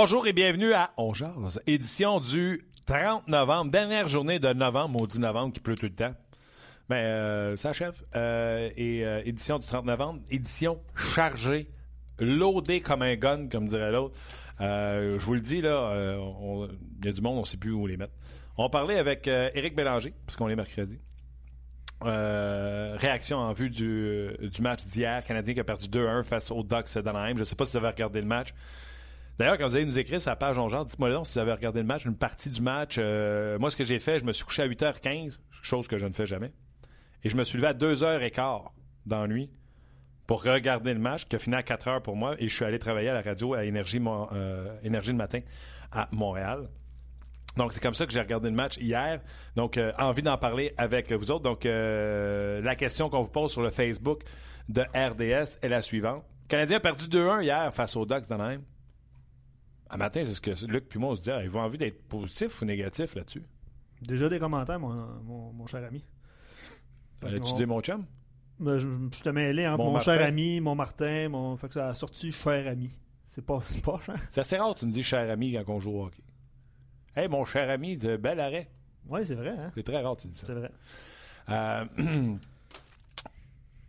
Bonjour et bienvenue à On édition du 30 novembre, dernière journée de novembre, maudit novembre qui pleut tout le temps. Ben, euh, ça achève. Euh, et euh, édition du 30 novembre, édition chargée, loadée comme un gun, comme dirait l'autre. Euh, je vous le dis, là, il y a du monde, on ne sait plus où les mettre. On parler avec Éric Bélanger, puisqu'on est mercredi. Réaction en vue du, du match d'hier. Canadien qui a perdu 2-1 face aux Ducks d'Anaheim. Je ne sais pas si vous avez regardé le match. D'ailleurs, quand vous allez nous écrire sur la page On Genre, dites-moi donc si vous avez regardé le match, une partie du match. Euh, moi, ce que j'ai fait, je me suis couché à 8h15, chose que je ne fais jamais. Et je me suis levé à 2h15 dans la nuit pour regarder le match, qui a fini à 4h pour moi. Et je suis allé travailler à la radio à Énergie, euh, Énergie le matin à Montréal. Donc, c'est comme ça que j'ai regardé le match hier. Donc, euh, envie d'en parler avec vous autres. Donc, la question qu'on vous pose sur le Facebook de RDS est la suivante. Canadien a perdu 2-1 hier face aux Ducks d'Anaheim. À matin, c'est ce que Luc puis moi on se dit. Ah, Ils vont envie d'être positifs ou négatifs là-dessus? Déjà des commentaires, mon, mon, mon cher ami. On- dit mon chum? Ben, je, je te mêlé entre Mon mon, cher ami, mon Martin, mon. Fait que ça a sorti cher ami. C'est pas, c'est pas cher. C'est assez rare tu me dis cher ami quand on joue au hockey. Hey, mon cher ami, de bel arrêt. Ouais, c'est vrai, hein? C'est très rare tu dis ça. C'est vrai. Euh,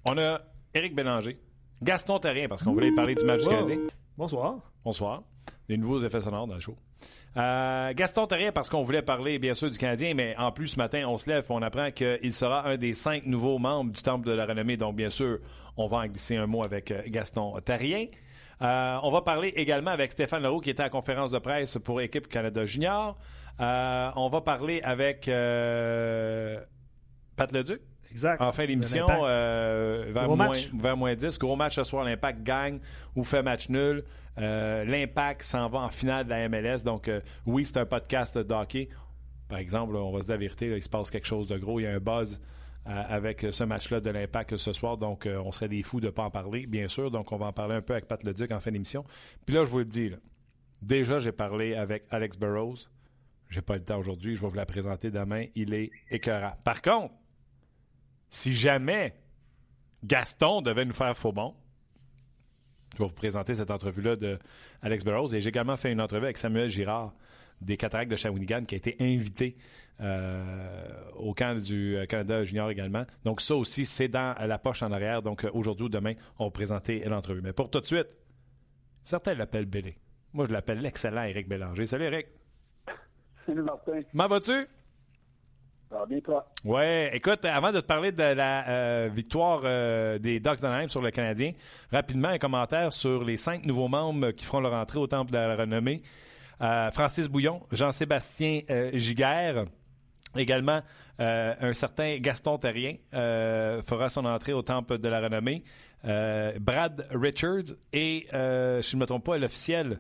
on a Éric Bélanger, Gaston Terrien, parce qu'on voulait parler du match du Wow. Canadien. Bonsoir. Bonsoir. Des nouveaux effets sonores dans le. Euh, Gaston Terrien, parce qu'on voulait parler, bien sûr, du Canadien, mais en plus, ce matin, on se lève et on apprend qu'il sera un des cinq nouveaux membres du Temple de la Renommée. Donc, bien sûr, on va en glisser un mot avec euh, Gaston Terrien. Euh, on va parler également avec Stéphane Leroux, qui était à la conférence de presse pour Équipe Canada Junior. On va parler avec Pat Leduc. Exact. En fin d'émission, euh, vers, moins, vers moins 10. Gros match ce soir, l'Impact gagne ou fait match nul. Euh, L'Impact s'en va en finale de la MLS. Donc, euh, oui, c'est un podcast de hockey. Par exemple, là, on va se dire la vérité, là, il se passe quelque chose de gros. Il y a un buzz euh, avec ce match-là de l'Impact ce soir. Donc, on serait des fous de ne pas en parler, bien sûr. Donc, on va en parler un peu avec Pat Leduc en fin d'émission. Puis là, je vous le dis, là, déjà, j'ai parlé avec Alex Burrows. J'ai pas le temps aujourd'hui. Je vais vous la présenter demain. Il est écœurant. Par contre, si jamais Gaston devait nous faire faux bon, je vais vous présenter cette entrevue-là de Alex Burrows. Et j'ai également fait une entrevue avec Samuel Girard des Cataractes de Shawinigan qui a été invité euh, au camp du euh, Canada Junior également. Donc ça aussi, c'est dans la poche en arrière. Donc euh, aujourd'hui ou demain, on va présenter l'entrevue. Mais pour tout de suite, certains l'appellent Bélé. Moi, je l'appelle l'excellent Éric Bélanger. Salut Éric. Salut Martin. Comment vas-tu? Bien toi? Ouais, écoute, avant de te parler de la euh, victoire euh, des Ducks d'Anaheim sur le Canadien, rapidement un commentaire sur les cinq nouveaux membres qui feront leur entrée au Temple de la Renommée. Euh, Francis Bouillon, Jean-Sébastien euh, Giguère, également euh, un certain Gaston Terrien euh, fera son entrée au Temple de la Renommée. Euh, Brad Richards et, euh, si je ne me trompe pas, l'officiel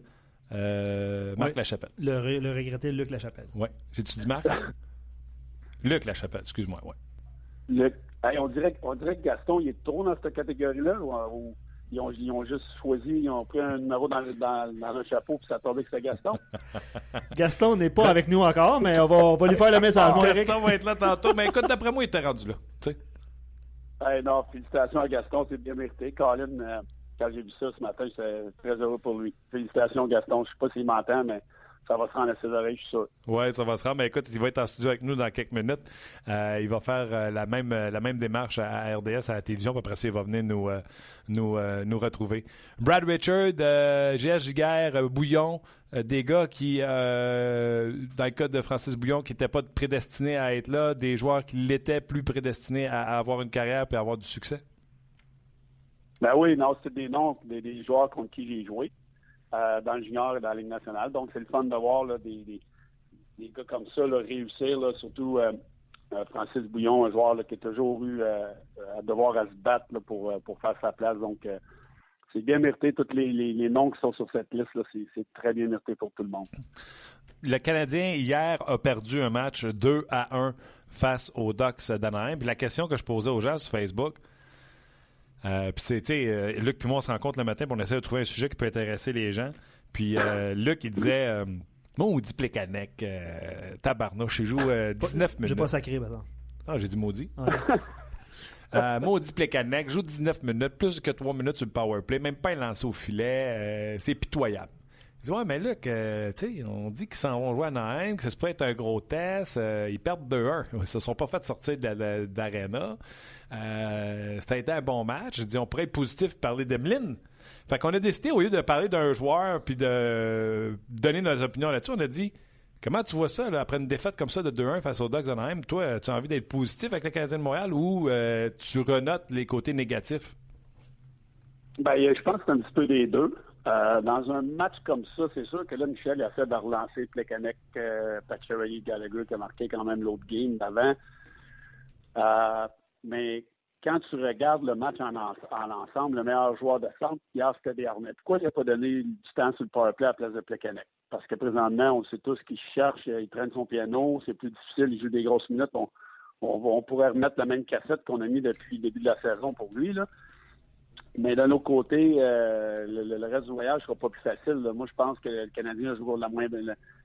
euh, Marc Oui. Lachapelle. Le, le regretté Luc Lachapelle. Ouais. J'ai-tu dit Marc? Luc Lachapelle, excuse-moi. Ouais. Le- hey, on, dirait, on dirait que Gaston, il est trop dans cette catégorie-là ou, ou ils, ont, ils ont juste choisi, ils ont pris un numéro dans, le- dans, dans un chapeau puis ça a tombé que c'était Gaston? Gaston n'est pas avec nous encore, mais on va, on va lui faire le message. Eric. Gaston va être là tantôt, mais écoute, d'après moi, il était rendu là. tu sais. hey, non, félicitations à Gaston, c'est bien mérité. Colin, euh, quand j'ai vu ça ce matin, j'étais très heureux pour lui. Félicitations Gaston, je sais pas s'il m'entend, mais ça va se rendre à ses oreilles, je suis sûr. Oui, ça va se rendre. Mais écoute, il va être en studio avec nous dans quelques minutes. Euh, il va faire euh, la, même, euh, la même démarche à, RDS, à la télévision. Puis après ça, il va venir nous, euh, nous, euh, nous retrouver. Brad Richard, GS Giguère, Bouillon, des gars qui, euh, dans le cas de Francis Bouillon, qui n'étaient pas prédestinés à être là, des joueurs qui l'étaient plus prédestinés à, à avoir une carrière et à avoir du succès? Ben oui, non, c'est des noms des, des joueurs contre qui j'ai joué euh, dans le junior et dans la Ligue nationale. Donc, c'est le fun de voir des, des, gars comme ça réussir, surtout euh, Francis Bouillon, un joueur qui a toujours eu à devoir à se battre pour, pour faire sa place. Donc, c'est bien mérité. Tous les, noms qui sont sur cette liste, c'est très bien mérité pour tout le monde. Le Canadien, hier, a perdu un match 2 à 1 face aux Ducks d'Anaheim. la question que je posais aux gens sur Facebook, euh, puis c'est, tu sais, euh, Luc et moi, on se rencontre le matin pour on essaie de trouver un sujet qui peut intéresser les gens. Puis euh, Luc, il disait, euh, maudit Plekanec, tabarnouche, il joue 19 minutes. J'ai pas sacré, maintenant. Ah, j'ai dit maudit. Euh, maudit Plekanec, joue 19 minutes, plus que 3 minutes sur le power play, même pas un lancé au filet. c'est pitoyable. Dit Ouais, mais Luc, tu sais, on dit qu'ils s'en vont jouer à Naheim, que ça peut être un gros test. ils perdent 2-1. Ils se sont pas fait sortir d'arena. Euh, ça a été un bon match. Je dis, on pourrait être positif et parler d'Emeline. Fait qu'on a décidé, au lieu de parler d'un joueur puis de donner nos opinions là-dessus, on a dit comment tu vois ça après une défaite comme ça de 2-1 face aux Dogs Anaheim? Toi, tu as envie d'être positif avec le Canadien de Montréal ou euh, tu renotes les côtés négatifs? Ben, je pense que c'est un petit peu des deux. Euh, dans un match comme ça, c'est sûr que là, Michel a fait de relancer Plekanec, euh, Gallagher qui a marqué quand même l'autre game d'avant. Euh, mais quand tu regardes le match en, ensemble, le meilleur joueur de centre, hier, c'était Desharnais. Pourquoi il n'a pas donné du temps sur le powerplay à la place de Plekanec? Parce que présentement, on sait tous qu'il cherche, il traîne son piano, c'est plus difficile, il joue des grosses minutes. On, pourrait remettre la même cassette qu'on a mis depuis le début de la saison pour lui. Là. Mais d'un autre côté, euh, le, reste du voyage sera pas plus facile. Moi, je pense que le Canadien joue la moins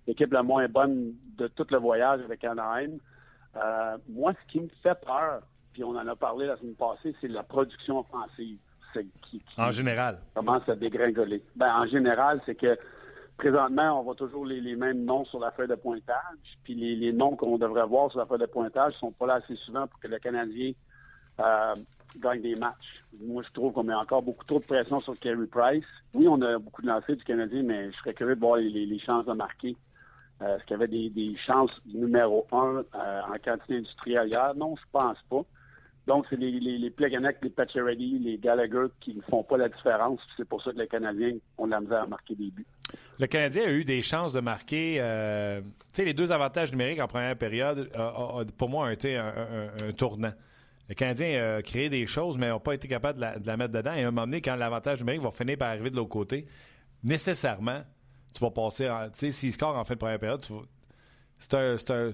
l'équipe la moins bonne de tout le voyage avec Anaheim. Euh, moi, ce qui me fait peur, puis on en a parlé la semaine passée, c'est la production offensive. Qui, en général. Commence à dégringoler. Ben, en général, c'est que présentement, on voit toujours les, mêmes noms sur la feuille de pointage, puis les, noms qu'on devrait voir sur la feuille de pointage sont pas là assez souvent pour que le Canadien euh, gagne des matchs. Moi, je trouve qu'on met encore beaucoup trop de pression sur Kerry Price. Oui, on a beaucoup de lancers du Canadien, mais je serais curieux de voir les, chances de marquer. Euh, est-ce qu'il y avait des, chances numéro un euh, en quantité industrielle? Hier? Non, je pense pas. Donc, c'est les, les, les les Pacioretty, les Gallagher qui ne font pas la différence. C'est pour ça que les Canadiens ont de la misère à marquer des buts. Le Canadien a eu des chances de marquer. Euh, tu sais, les deux avantages numériques en première période, pour moi, ont été un, tournant. Le Canadien a créé des choses, mais n'a pas été capable de la, mettre dedans. Et à un moment donné, quand l'avantage numérique va finir par arriver de l'autre côté, nécessairement, tu vas passer. Tu sais, s'il score en fin de première période, c'est un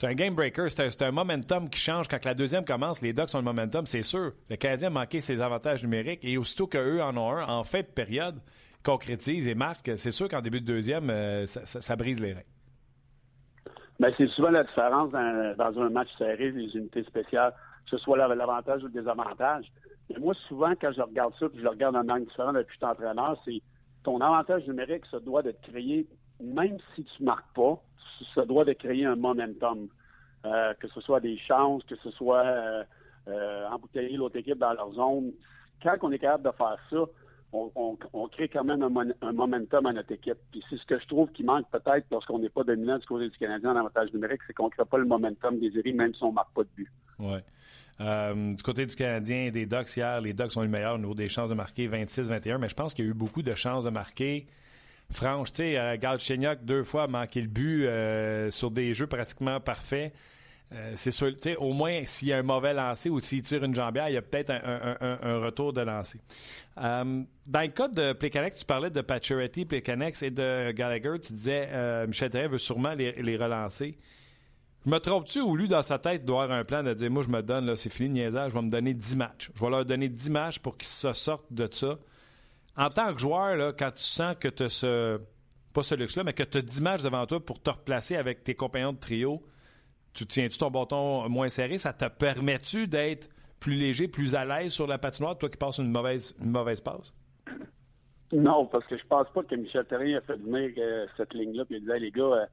c'est un game breaker, c'est un, momentum qui change. Quand la deuxième commence, les Ducks ont le momentum, c'est sûr. Le Canadien a manqué ses avantages numériques et aussitôt qu'eux en ont un, en fin de période, concrétise et marque, c'est sûr qu'en début de deuxième, euh, ça, brise les reins. Ben, c'est souvent la différence dans, un match serré, des unités spéciales, que ce soit l'avantage ou le désavantage. Mais moi, souvent, quand je regarde ça, puis je le regarde en angle différent depuis que entraîneur, c'est ton avantage numérique, ça doit être créé, même si tu ne marques pas, ça doit de créer un momentum. Euh, que ce soit des chances, que ce soit euh, euh, embouteiller l'autre équipe dans leur zone. Quand on est capable de faire ça, on, crée quand même un, momentum à notre équipe. Puis c'est ce que je trouve qui manque peut-être lorsqu'on n'est pas dominant du côté du Canadien en avantage numérique, c'est qu'on ne crée pas le momentum désiré, même si on ne marque pas de but. Ouais. du côté du Canadien des Ducks hier, les Ducks ont eu le meilleur au niveau des chances de marquer 26-21, mais je pense qu'il y a eu beaucoup de chances de marquer franche. Tu sais, euh, deux fois, a manqué le but euh, sur des jeux pratiquement parfaits. Euh, c'est sûr, au moins, s'il y a un mauvais lancer ou s'il tire une jambière, il y a peut-être un, retour de lancer. dans le cas de Plekanec, tu parlais de Pacioretty, Plekanec et de Gallagher. Tu disais, Michel Therrien veut sûrement les, relancer. Je me trompe-tu ou lui, dans sa tête, doit avoir un plan de dire, moi, je me donne, là, c'est fini le niaisage, je vais me donner 10 matchs. Je vais leur donner 10 matchs pour qu'ils se sortent de ça en tant que joueur, là, quand tu sens que tu as ce. Pas ce luxe-là, mais que tu as 10 matchs devant toi pour te replacer avec tes compagnons de trio, tu tiens-tu ton bâton moins serré? Ça te permet-tu d'être plus léger, plus à l'aise sur la patinoire, toi qui passes une mauvaise, mauvaise passe? Non, parce que je pense pas que Michel Terrien a fait venir euh, cette ligne-là et disait les gars, euh,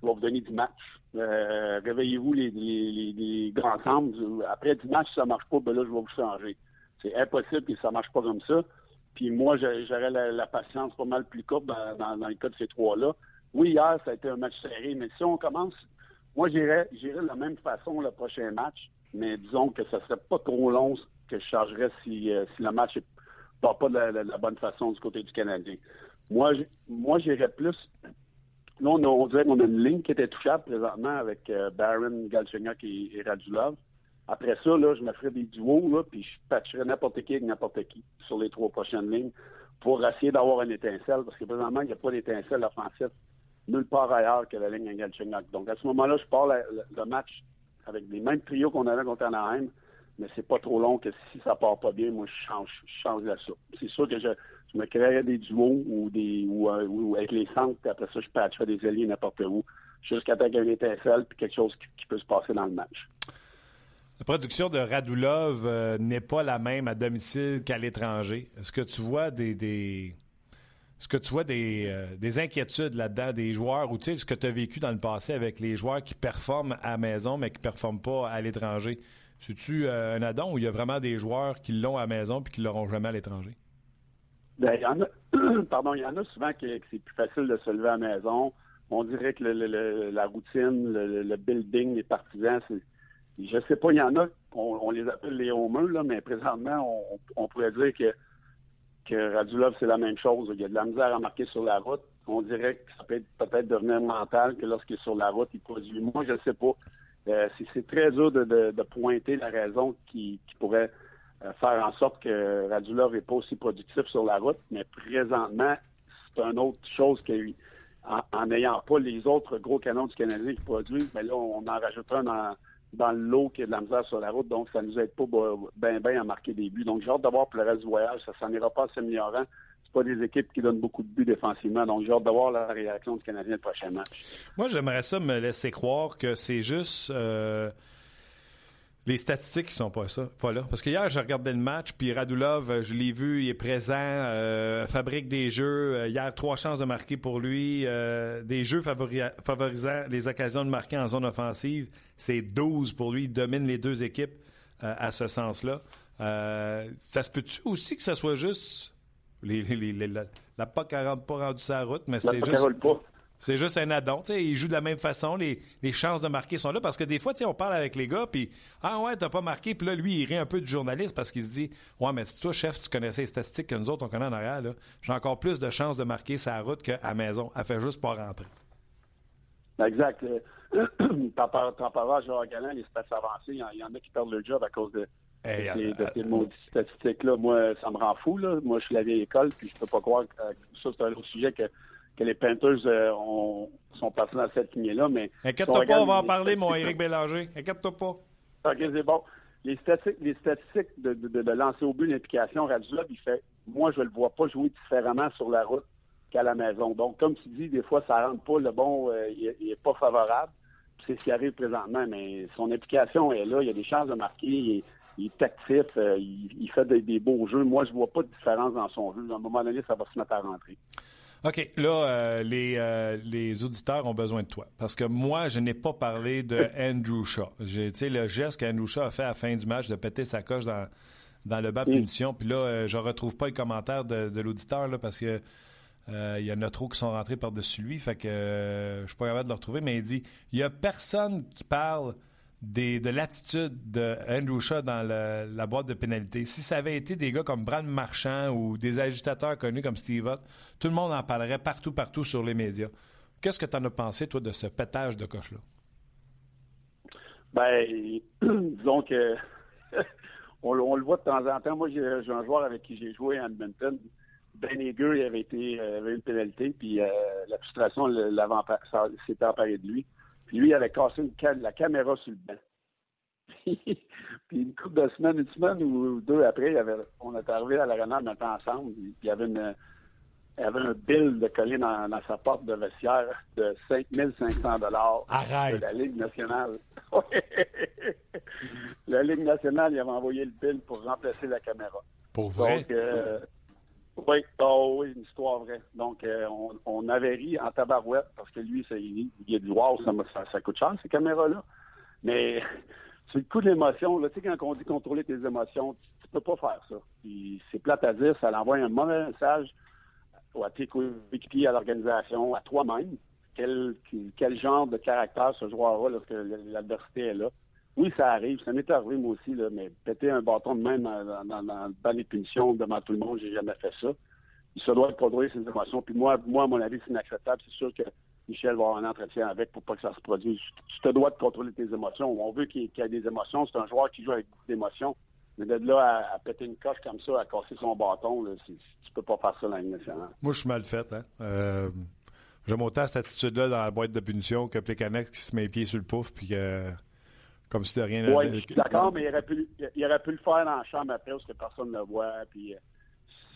je vais vous donner 10 matchs. Euh, réveillez-vous les, grands ensembles. Après 10 matchs, si ça marche pas, ben là, je vais vous changer. C'est impossible que ça marche pas comme ça. Puis moi, j'aurais la, patience pas mal plus courte dans, le cas de ces trois-là. Oui, hier, ça a été un match serré, mais si on commence, moi, j'irais de la même façon le prochain match, mais disons que ça serait pas trop long que je chargerais si, euh, si le match ne part pas de la, bonne façon du côté du Canadien. Moi, j'irais plus Là, on, on dirait qu'on a une ligne qui était touchable présentement avec euh, Baron, Galchenyuk et, et Radulov. Après ça, là, je me ferais des duos, là, puis je patcherais n'importe qui avec n'importe qui sur les trois prochaines lignes pour essayer d'avoir une étincelle, parce que présentement, il n'y a pas d'étincelle offensive nulle part ailleurs que la ligne à Galchenyuk. Donc, à ce moment-là, je pars le match avec les mêmes trios qu'on avait contre Anaheim, mais c'est pas trop long que si ça part pas bien, moi, je change, je change la ça. C'est sûr que je, me créerais des duos ou des ou, euh, ou avec les centres, puis après ça, je patcherais des alliés n'importe où, jusqu'à temps qu'il y ait une étincelle, puis quelque chose qui, qui peut se passer dans le match. La production de Radulov euh, n'est pas la même à domicile qu'à l'étranger. Est-ce que tu vois des, des- est-ce que tu vois des, euh, des inquiétudes là-dedans des joueurs ou tu sais ce que tu as vécu dans le passé avec les joueurs qui performent à la maison mais qui performent pas à l'étranger? C'est-tu euh, un addon ou il y a vraiment des joueurs qui l'ont à la maison puis qui l'auront jamais à l'étranger? Ben, il y en a, pardon, il y en a souvent que, c'est plus facile de se lever à la maison. On dirait que le- la routine, le, building, les partisans, c'est, je sais pas, il y en a, on, les appelle les homeux, là, mais présentement, on pourrait dire que, que Radulov, c'est la même chose. Il y a de la misère à marquer sur la route. On dirait que ça peut être peut-être devenir mental que lorsqu'il est sur la route, il produit. Moi, je ne sais pas. Euh, c'est, très dur de, pointer la raison qui, pourrait euh, faire en sorte que Radulov n'est pas aussi productif sur la route, mais présentement, c'est une autre chose qu'il en n'ayant pas les autres gros canons du Canadien qui produisent, mais là, on en rajoute un dans, dans le lot qui a de la misère sur la route, donc ça nous aide pas bien bien à marquer des buts. Donc j'ai hâte de voir pour le reste du voyage, ça s'en ira pas en s'améliorant. C'est pas des équipes qui donnent beaucoup de buts défensivement, donc j'ai hâte de voir la réaction du Canadien le prochain match. Moi, j'aimerais ça me laisser croire que c'est juste euh, les statistiques qui sont pas ça, pas là. Parce que hier, j'ai regardé le match, puis Radulov, euh, je l'ai vu, il est présent, euh, fabrique des jeux. Euh, hier, trois chances de marquer pour lui, euh, des jeux favori- favorisant les occasions de marquer en zone offensive. C'est 12 pour lui, il domine les deux équipes euh, à ce sens-là. Ça se peut-tu aussi que ça soit juste les, les- les- les- la, la POC n'a pas rendu sa route, mais c'est juste. pas. C'est juste un addon. Tu sais, ils jouent de la même façon. Les, les chances de marquer sont là. Parce que des fois, tu sais, on parle avec les gars, puis Ah ouais, t'as pas marqué. Puis là, lui, il rit un peu du journaliste parce qu'il se dit Ouais, mais toi, chef, tu connaissais les statistiques que nous autres, on connaît en arrière. J'ai encore plus de chances de marquer sa route qu'à la maison. Elle fait juste pas rentrer. Exact. Euh, T'en par- t'en parleras à Gérard Galland, les stats avancés, il y y en a qui perdent leur job à cause de, Hey, de ces, euh, de ces maudites statistiques-là. Moi, ça me rend fou. Là. Moi, je suis la vieille école, puis je peux pas croire que euh, ça, c'est un autre sujet que, que les Panthers euh, ont- sont passés dans cette lignée-là. Mais Inquiète-toi pas, on va en parler, mon Éric Bélanger. Inquiète-toi pas. OK, c'est bon. Les statistiques, les statistiques de, de, de- de lancer au but, l'implication, Radulov, il fait, moi, je le vois pas jouer différemment sur la route qu'à la maison. Donc, comme tu dis, des fois, ça rentre pas, le bon, euh, il, est- il est pas favorable. C'est ce qui arrive présentement, mais son implication est là. Il y a des chances de marquer. Il est, il est actif. euh, il, il fait des, des beaux jeux. Moi, je vois pas de différence dans son jeu. À un moment donné, ça va se mettre à rentrer. OK, là, euh, les, euh, les auditeurs ont besoin de toi. Parce que moi, je n'ai pas parlé de Andrew Shaw. J'ai- Tu sais, le geste qu'Andrew Shaw a fait à la fin du match de péter sa coche dans, dans le banc de Mm. punition. Puis là, euh, je retrouve pas le commentaire de, de l'auditeur là, parce que il y en a trop qui sont rentrés par-dessus lui. Fait que je suis pas capable de le retrouver. Mais il dit il y a personne qui parle de l'attitude de Shaw dans la boîte de pénalité. Si ça avait été des gars comme Brad Marchand ou des agitateurs connus comme Steve Ott, tout le monde en parlerait partout, partout sur les médias. Qu'est-ce que tu en as pensé, toi, de ce pétage de coche-là? Ben, disons que on, le- voit de temps en temps. Moi, j'ai un joueur avec qui j'ai joué à Edmonton. Ben Eger, il avait été euh, une pénalité, puis euh, la frustration l'avait s'était emparé de lui. Puis lui, il avait cassé une la caméra sur le banc. puis une couple de semaines, une semaine ou deux après, il y avait, on est arrivé à l'arena en même temps ensemble. Puis il y avait une il y avait un bill de coller dans, dans sa porte de vestiaire de 5500 dollars Arrête. de la Ligue nationale. la Ligue nationale, il avait envoyé le bill pour remplacer la caméra. Pour vrai? Donc, euh, oui, oh, oui, une histoire vraie. Donc, euh, on, on avait ri en tabarouette parce que lui, il, il a dit Wow, ça, ça, coûte cher, ces caméras-là. Mais c'est le coup de l'émotion. Tu sais, quand on dit contrôler tes émotions, tu, tu peux pas faire ça. C'est plate à dire, ça envoie un mauvais message à tes coéquipiers, à l'organisation, à toi-même. Quel, quel genre de caractère ce joueur-a lorsque l'adversité est là? Oui, ça arrive. Ça m'est arrivé, moi aussi, mais péter un bâton de même dans, dans, dans, dans le banc des punitions devant tout le monde, j'ai jamais fait ça. Il se doit de contrôler ses émotions. Puis moi, moi, à mon avis, c'est inacceptable. C'est sûr que Michel va avoir un entretien avec pour pas que ça se produise. Tu te dois de contrôler tes émotions. On veut qu'il y ait des émotions. C'est un joueur qui joue avec beaucoup d'émotions. Mais de là à, péter une coche comme ça, à casser son bâton, là, tu peux pas faire ça dans nationale. Moi, je suis mal fait. Hein? Euh, J'aime cette attitude-là dans la boîte de punition que Plekanex qui se met les pieds sur le pouf puis que, comme si de rien Oui, je suis d'accord, mais il aurait, pu, il aurait pu le faire dans la chambre après parce que personne ne le voit. Puis euh,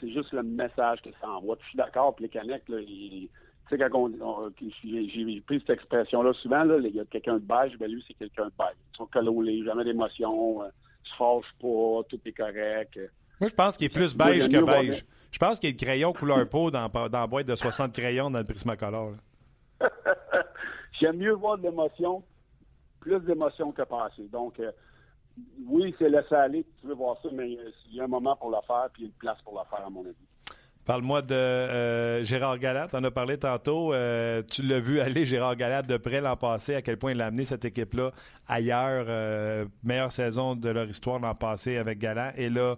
c'est juste le message que ça envoie. Puis je suis d'accord, Plekanex, là, il tu sais, quand j'ai pris cette expression-là souvent, là, il y a quelqu'un de beige, ben lui, c'est quelqu'un de beige. Ils sont collés, jamais d'émotion, euh, se fâche pas, tout est correct. Moi, je pense qu'il est plus beige que beige. Je pense qu'il y a le crayon couleur peau dans, dans la boîte de 60 crayons dans le Prismacolor. J'aime mieux voir de l'émotion, plus d'émotion que passer. Donc, euh, oui, c'est laisser aller, tu veux voir ça, mais il y a un moment pour le faire, puis une place pour le faire, à mon avis. Parle-moi de euh, Gérard Gallat. En as parlé tantôt. Euh, tu l'as vu aller, Gérard Gallat, de près l'an passé, à quel point il a amené cette équipe-là ailleurs. Euh, meilleure saison de leur histoire l'an passé avec Gallat. Et là,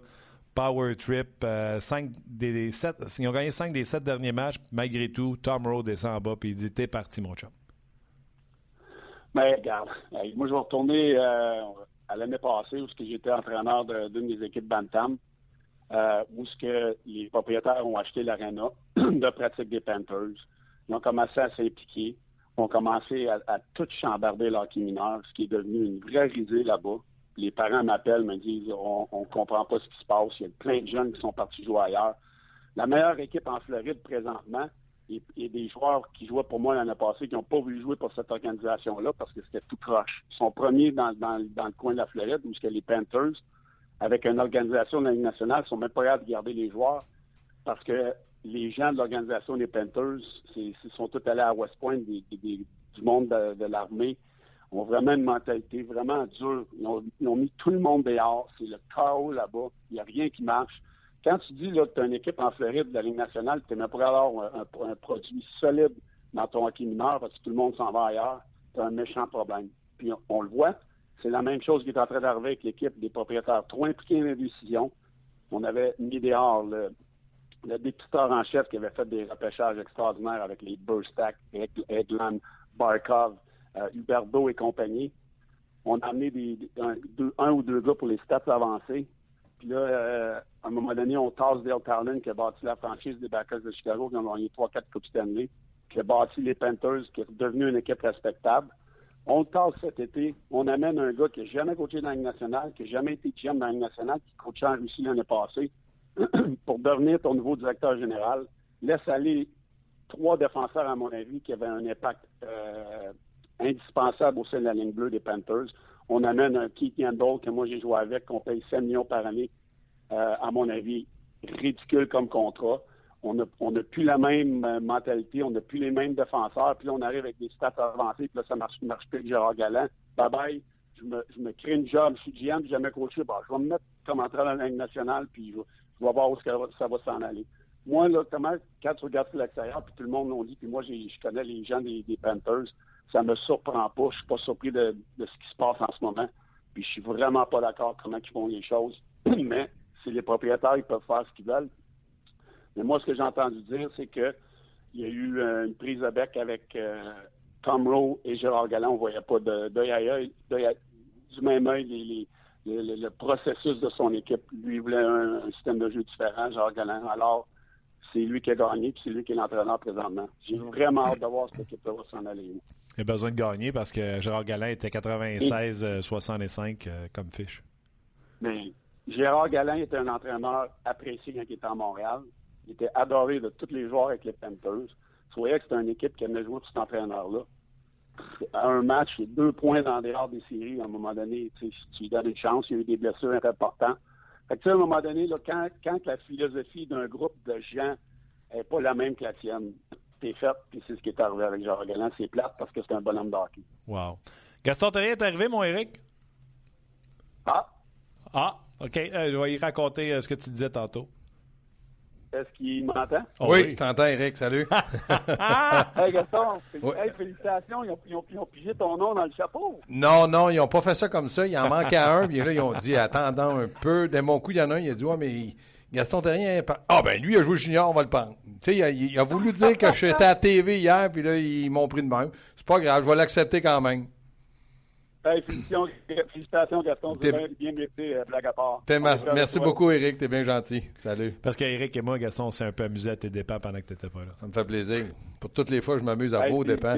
Power Trip, cinq des, sept, ils ont gagné cinq des sept derniers matchs. Malgré tout, Tom Rowe descend en bas et il dit T'es parti, mon chum. Mais ben, regarde, moi, je vais retourner à l'année passée où j'étais entraîneur d'une des équipes Bantam euh, où ce que les propriétaires ont acheté l'arena de pratique des Panthers. Ils ont commencé à s'impliquer, ont commencé à, tout chambarder l'hockey mineur, ce qui est devenu une vraie risée là-bas. Les parents m'appellent, me disent on, on comprend pas ce qui se passe. Il y a plein de jeunes qui sont partis jouer ailleurs. La meilleure équipe en Floride présentement, et, des joueurs qui jouaient pour moi l'année passée qui n'ont pas voulu jouer pour cette organisation-là parce que c'était tout croche. Ils sont premiers dans, le coin de la Floride, où les Panthers avec une organisation de la Ligue nationale, ils sont même pas capables de garder les joueurs parce que les gens de l'organisation des Panthers, ils sont tous allés à West Point, du monde de, l'armée, ont vraiment une mentalité vraiment dure. Ils ont, mis tout le monde dehors. C'est le chaos là-bas. Il n'y a rien qui marche. Quand tu dis que tu as une équipe en Floride de la Ligue nationale, tu n'es pas avoir un, produit solide dans ton hockey mineur parce que tout le monde s'en va ailleurs, tu as un méchant problème. Puis on le voit, c'est la même chose qui est en train d'arriver avec l'équipe des propriétaires trop impliqués dans les décisions. On avait mis dehors le, le en chef qui avait fait des repêchages extraordinaires avec les Burstak, Edland, Barkov, euh, et compagnie. On a amené des, un, ou deux gars pour les stats avancés. Puis là, euh, à un moment donné, on tasse Dale Talon qui a bâti la franchise des Backers de Chicago, qui ont gagné 3-4 Coupes Stanley, qui a bâti les Panthers, qui est devenu une équipe respectable. On tasse cet été. On amène un gars qui n'a jamais coaché dans la Ligue nationale, qui n'a jamais été GM dans la Ligue nationale, qui coachait en Russie l'année passée, pour devenir ton nouveau directeur général. Laisse aller trois défenseurs, à mon avis, qui avaient un impact euh, indispensable au sein de la ligne bleue des Panthers. On amène un Keith Yandel, que moi j'ai joué avec, qu'on paye 5 millions par année, euh, à mon avis, ridicule comme contrat. On n'a plus la même euh, mentalité, on n'a plus les mêmes défenseurs, puis là, on arrive avec des stats avancés, puis là, ça marche, marche plus avec Gérard Galland. Bye bye, je me, crée une job, je suis GM, j'ai jamais coaché, bah, je vais me mettre comme entraîneur dans la Ligue nationale, puis je, vais voir où ça va, s'en aller. Moi, là, comment, quand tu regardes sur l'extérieur, puis tout le monde l'a dit, puis moi, je connais les gens des, Panthers, ça me surprend pas, je suis pas surpris de, ce qui se passe en ce moment, puis je suis vraiment pas d'accord comment ils font les choses, mais c'est les propriétaires, ils peuvent faire ce qu'ils veulent, mais moi, ce que j'ai entendu dire, c'est qu'il y a eu euh, une prise de bec avec euh, Tom Rowe et Gérard Galland. On voyait pas d'œil à œil, du même œil le, processus de son équipe. Lui, il voulait un, système de jeu différent, Gérard Galland. Alors, c'est lui qui a gagné, puis c'est lui qui est l'entraîneur présentement. J'ai vraiment hâte de voir cette équipe-là s'en aller. Il a besoin de gagner parce que Gérard Galland était 96-65 euh, comme fiche. Mais Gérard Galland était un entraîneur apprécié quand il était à Montréal. Il était adoré de tous les joueurs avec les Panthers. Tu voyais que c'était une équipe qui aimait jouer pour cet entraîneur-là. un match, deux points dans des des séries, à un moment donné, tu lui donnes une chance, il y a eu des blessures importantes. Fait que, à un moment donné, quand, quand la philosophie d'un groupe de gens n'est pas la même que la tienne, t'es fait, puis c'est ce qui est arrivé avec Jean Galland, c'est plate parce que c'est un bonhomme d'hockey. Wow. Gaston Terrier est arrivé, mon Eric? Ah. Ah, OK. Euh, je vais y raconter euh, ce que tu disais tantôt. Est-ce qu'il m'entend? Oh oui, je t'entends, Eric. Salut. hey, Gaston, félicitations. Ils ont, pigé ton nom dans le chapeau. Non, non, ils n'ont pas fait ça comme ça. Il en manquait un. Puis là, ils ont dit attendons un peu. Dès mon coup, il y en a un. Il a dit Ouais, mais Gaston Terrien, ah ben lui, il a joué junior, on va le prendre. Tu sais, il a, il a voulu dire que j'étais à la TV hier, puis là, ils m'ont pris de même. C'est pas grave, je vais l'accepter quand même. Hey, félicitations, félicitations, Gaston. T'es- bien, mérité, euh, blague à part. On ma- Merci beaucoup, Eric. T'es bien gentil. Salut. Parce qu'Éric et moi, Gaston, on s'est un peu amusés à tes dépens pendant que t'étais pas là. Ça me fait plaisir. Pour toutes les fois, je m'amuse à Hey, vos c'est- dépens.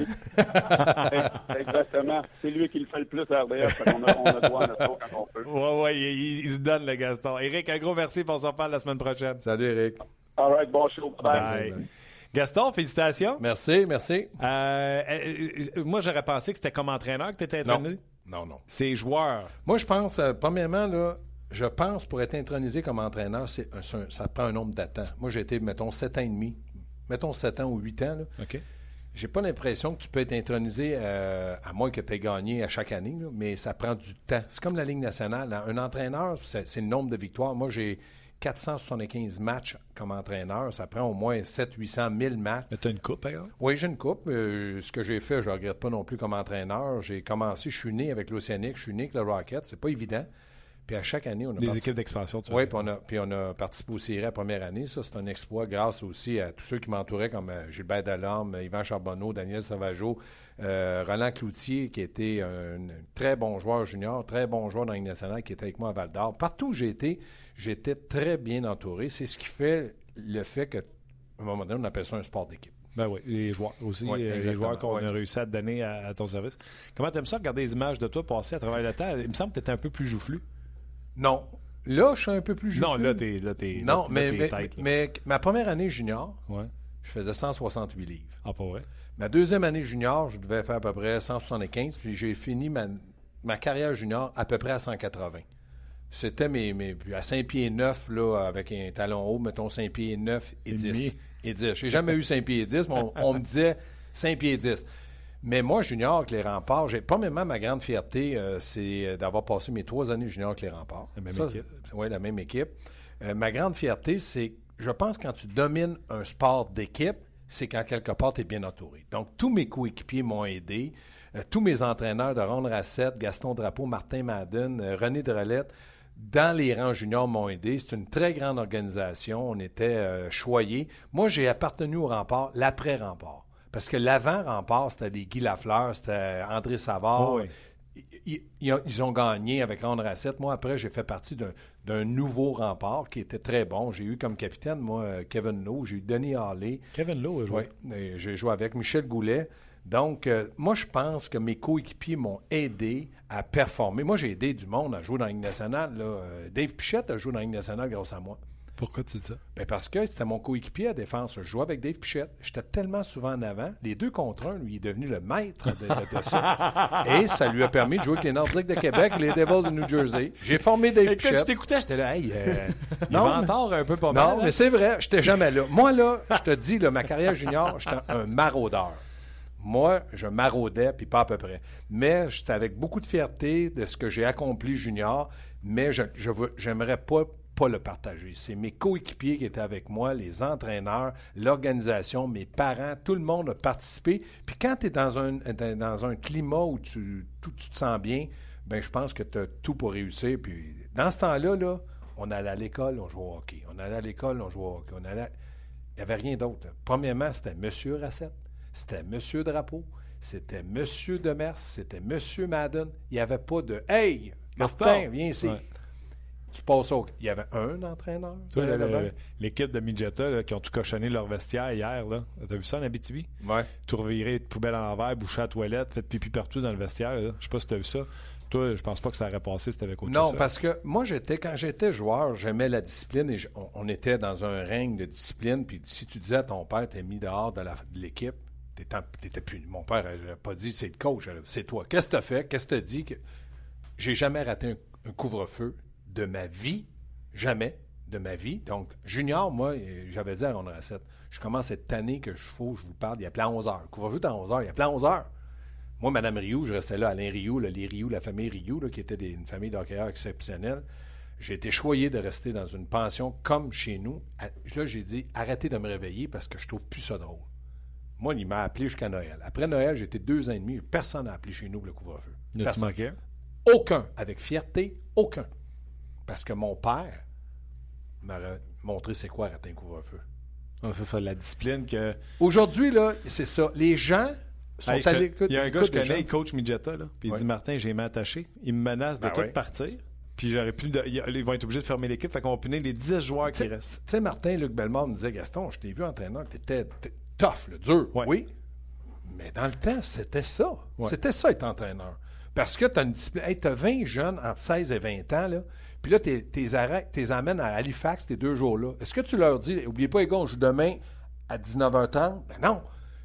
Exactement. C'est lui qui le fait le plus à RDS. qu'on a, on a droit à notre tour quand on peut. Ouais, ouais, il, se donne, le Gaston. Éric, un gros merci, on s'en reparle la semaine prochaine. Salut, Eric. All right, bon show. Bye. Bye. Gaston, félicitations. Merci, merci. Euh, euh, moi, j'aurais pensé que c'était comme entraîneur que tu étais entraîné. Non, non. C'est joueur. Moi, je pense, euh, premièrement, là, je pense pour être intronisé comme entraîneur, c'est un- c'est un- ça prend un nombre d'attentes. Moi, j'ai été, mettons, 7 ans et demi. Mettons 7 ans ou 8 ans. Là. OK. J'ai pas l'impression que tu peux être intronisé, euh, à moins que tu aies gagné à chaque année, là, mais ça prend du temps. C'est comme la Ligue nationale. hein. Un entraîneur, c'est c'est le nombre de victoires. Moi, j'ai 475 matchs comme entraîneur. Ça prend au moins 700, 800, 1000 matchs. Mais t'as une coupe, par exemple? Oui, j'ai une coupe. Euh, ce que j'ai fait, je ne regrette pas non plus comme entraîneur. J'ai commencé, je suis né avec l'Océanique, je suis né avec le Rocket. C'est pas évident. Puis à chaque année, on a Des participé- équipes d'expansion, tu oui, vois. puis on, a, puis on a participé aux séries la première année. Ça, c'est un exploit grâce aussi à tous ceux qui m'entouraient, comme euh, Gilbert Delorme, Yvan Charbonneau, Daniel Sauvageau, euh, Roland Cloutier, qui était un, très bon joueur junior, très bon joueur dans la nationale, qui était avec moi à Val d'Or. Partout où j'ai été, j'étais très bien entouré. C'est ce qui fait le fait que, à un moment donné, on appelle ça un sport d'équipe. Ben oui, les joueurs aussi, Oui, euh, les joueurs qu'on oui. a réussi à te donner à, à ton service. Comment t'aimes ça, regarder les images de toi passer à travers le temps? Il me semble que t'étais un peu plus joufflu. Non. Là, je suis un peu plus Non, joufflu. là, t'es là, t'es Non, là, mais, tête, là. mais ma première année junior, Ouais. je faisais 168 livres. Ah, pas vrai? Ma deuxième année junior, je devais faire à peu près 175, puis j'ai fini ma, ma carrière junior à peu près à 180. C'était mes, mes à 5 pieds 9, là, avec un talon haut, mettons 5 pieds 9 et, Et 10. demi. Et 10. J'ai jamais eu 5 pieds 10, mais on, on me disait 5 pieds 10. Mais moi, junior avec les remparts, j'ai premièrement ma grande fierté, euh, c'est d'avoir passé mes trois années junior avec les remparts. La même Ça, équipe. Oui, la même équipe. Euh, ma grande fierté, c'est, je pense, quand tu domines un sport d'équipe, c'est quand quelque part tu es bien entouré. Donc, tous mes coéquipiers m'ont aidé. Euh, tous mes entraîneurs de Ron Rassette, Gaston Drapeau, Martin Madden, René Drolette, dans les rangs juniors m'ont aidé. C'est une très grande organisation. On était euh, choyés. Moi, j'ai appartenu au rempart, l'après-rempart. Parce que l'avant-rempart, c'était des Guy Lafleur, c'était André Savard. Oh oui. Ils, ils ont, ils ont gagné avec Ron Rassette. Moi, après, j'ai fait partie d'un, nouveau rempart qui était très bon. J'ai eu comme capitaine, moi, euh, Kevin Lowe. J'ai eu Denis Harley. Kevin Lowe a joué. Oui, j'ai joué avec Michel Goulet. Donc, euh, moi, je pense que mes coéquipiers m'ont aidé à performer. Moi, j'ai aidé du monde à jouer dans la Ligue nationale. là. Euh, Dave Pichette a joué dans la Ligue nationale grâce à moi. Pourquoi tu dis ça? Ben parce que c'était mon coéquipier à défense. Je jouais avec Dave Pichette. J'étais tellement souvent en avant. Les deux contre un, lui, il est devenu le maître de, de- de ça. Et ça lui a permis de jouer avec les Nordiques de Québec et les Devils de New Jersey. J'ai formé Dave je Pichette. t'écoutais, j'étais là, hey, euh, Non, un peu pas mal. Non, hein? mais c'est vrai, j'étais jamais là. Moi, là, je te dis, là, ma carrière junior, j'étais un maraudeur. Moi, je maraudais, puis pas à peu près. Mais j'étais avec beaucoup de fierté de ce que j'ai accompli junior, mais je j'aimerais pas le partager. C'est mes coéquipiers qui étaient avec moi, les entraîneurs, l'organisation, mes parents, tout le monde a participé. Puis quand tu es dans un, climat où tu, te sens bien, ben je pense que tu as tout pour réussir. Puis dans ce temps-là, là, on allait à l'école, on jouait au hockey. On allait à l'école, on jouait au hockey. On allait... Il n'y avait rien d'autre. Premièrement, c'était Monsieur Rassette, c'était Monsieur Drapeau, c'était Monsieur Demers, c'était Monsieur Madden. Il n'y avait pas de Hey, Martin, viens ici. Ouais. Tu passes au. Il y avait un entraîneur. L'équipe de Midgetta là, qui ont tout cochonné leur vestiaire hier, là. T'as vu ça en Abitibi? Ouais. Tout reviré de poubelle en l'envers, bouché à la toilette, fait pipi partout dans le vestiaire. Je sais pas si t'as vu ça. Toi, je pense pas que ça aurait passé si t'avais coaché Non, ça. parce que moi, j'étais quand j'étais joueur, j'aimais la discipline et je- on, on était dans un règne de discipline. Puis si tu disais à ton père, t'es mis dehors de l'équipe, t'étais puni. Mon père n'a pas dit c'est le coach, a c'est toi. Qu'est-ce que t'as fait? Qu'est-ce que t'as dit? Que... J'ai jamais raté un, couvre-feu de ma vie. Jamais de ma vie. Donc, junior, moi, euh, j'avais dit à Ron Rassette, je commence cette année que je faut, je vous parle, il appelait à 11 h. Couvre-feu à 11 h. Il appelait à 11 h. Moi, Mme Rioux, je restais là, Alain Rioux, les Rioux, la famille Rioux, qui était une famille d'hockeyeurs exceptionnelle. J'ai été choyé de rester dans une pension comme chez nous. Là, j'ai dit, arrêtez de me réveiller parce que je trouve plus ça drôle. Moi, il m'a appelé jusqu'à Noël. Après Noël, été deux ans et demi. Personne n'a appelé chez nous pour le couvre-feu. Tu Personne. Aucun. Avec fierté, aucun. Parce que mon père, m'aurait- montrer c'est quoi rater un couvre-feu. Ah, c'est ça, la discipline que. Aujourd'hui, là, c'est ça. Les gens sont Hey, à l'écoute. il y a un gars que je connais, il coach Midgetta, là. Puis il dit Martin, j'ai aimé attaché. Il me menace de Ben tout partir. Puis j'aurais pu. de- Ils vont être obligés de fermer l'équipe. Fait qu'on va punir les 10 joueurs qui Tu restent. sais, Martin, Luc Bellemare me disait Gaston, je t'ai vu entraîneur, t'étais tough, le dur. Ouais. Oui. Mais dans le temps, c'était ça. Ouais. C'était ça être entraîneur. Parce que tu as une discipline. Hey, as 20 jeunes entre 16 et 20 ans, là. Puis là, tu les amènes à Halifax ces deux jours-là. Est-ce que tu leur dis, oubliez pas, les gars, on joue demain à 19h30? Ben non.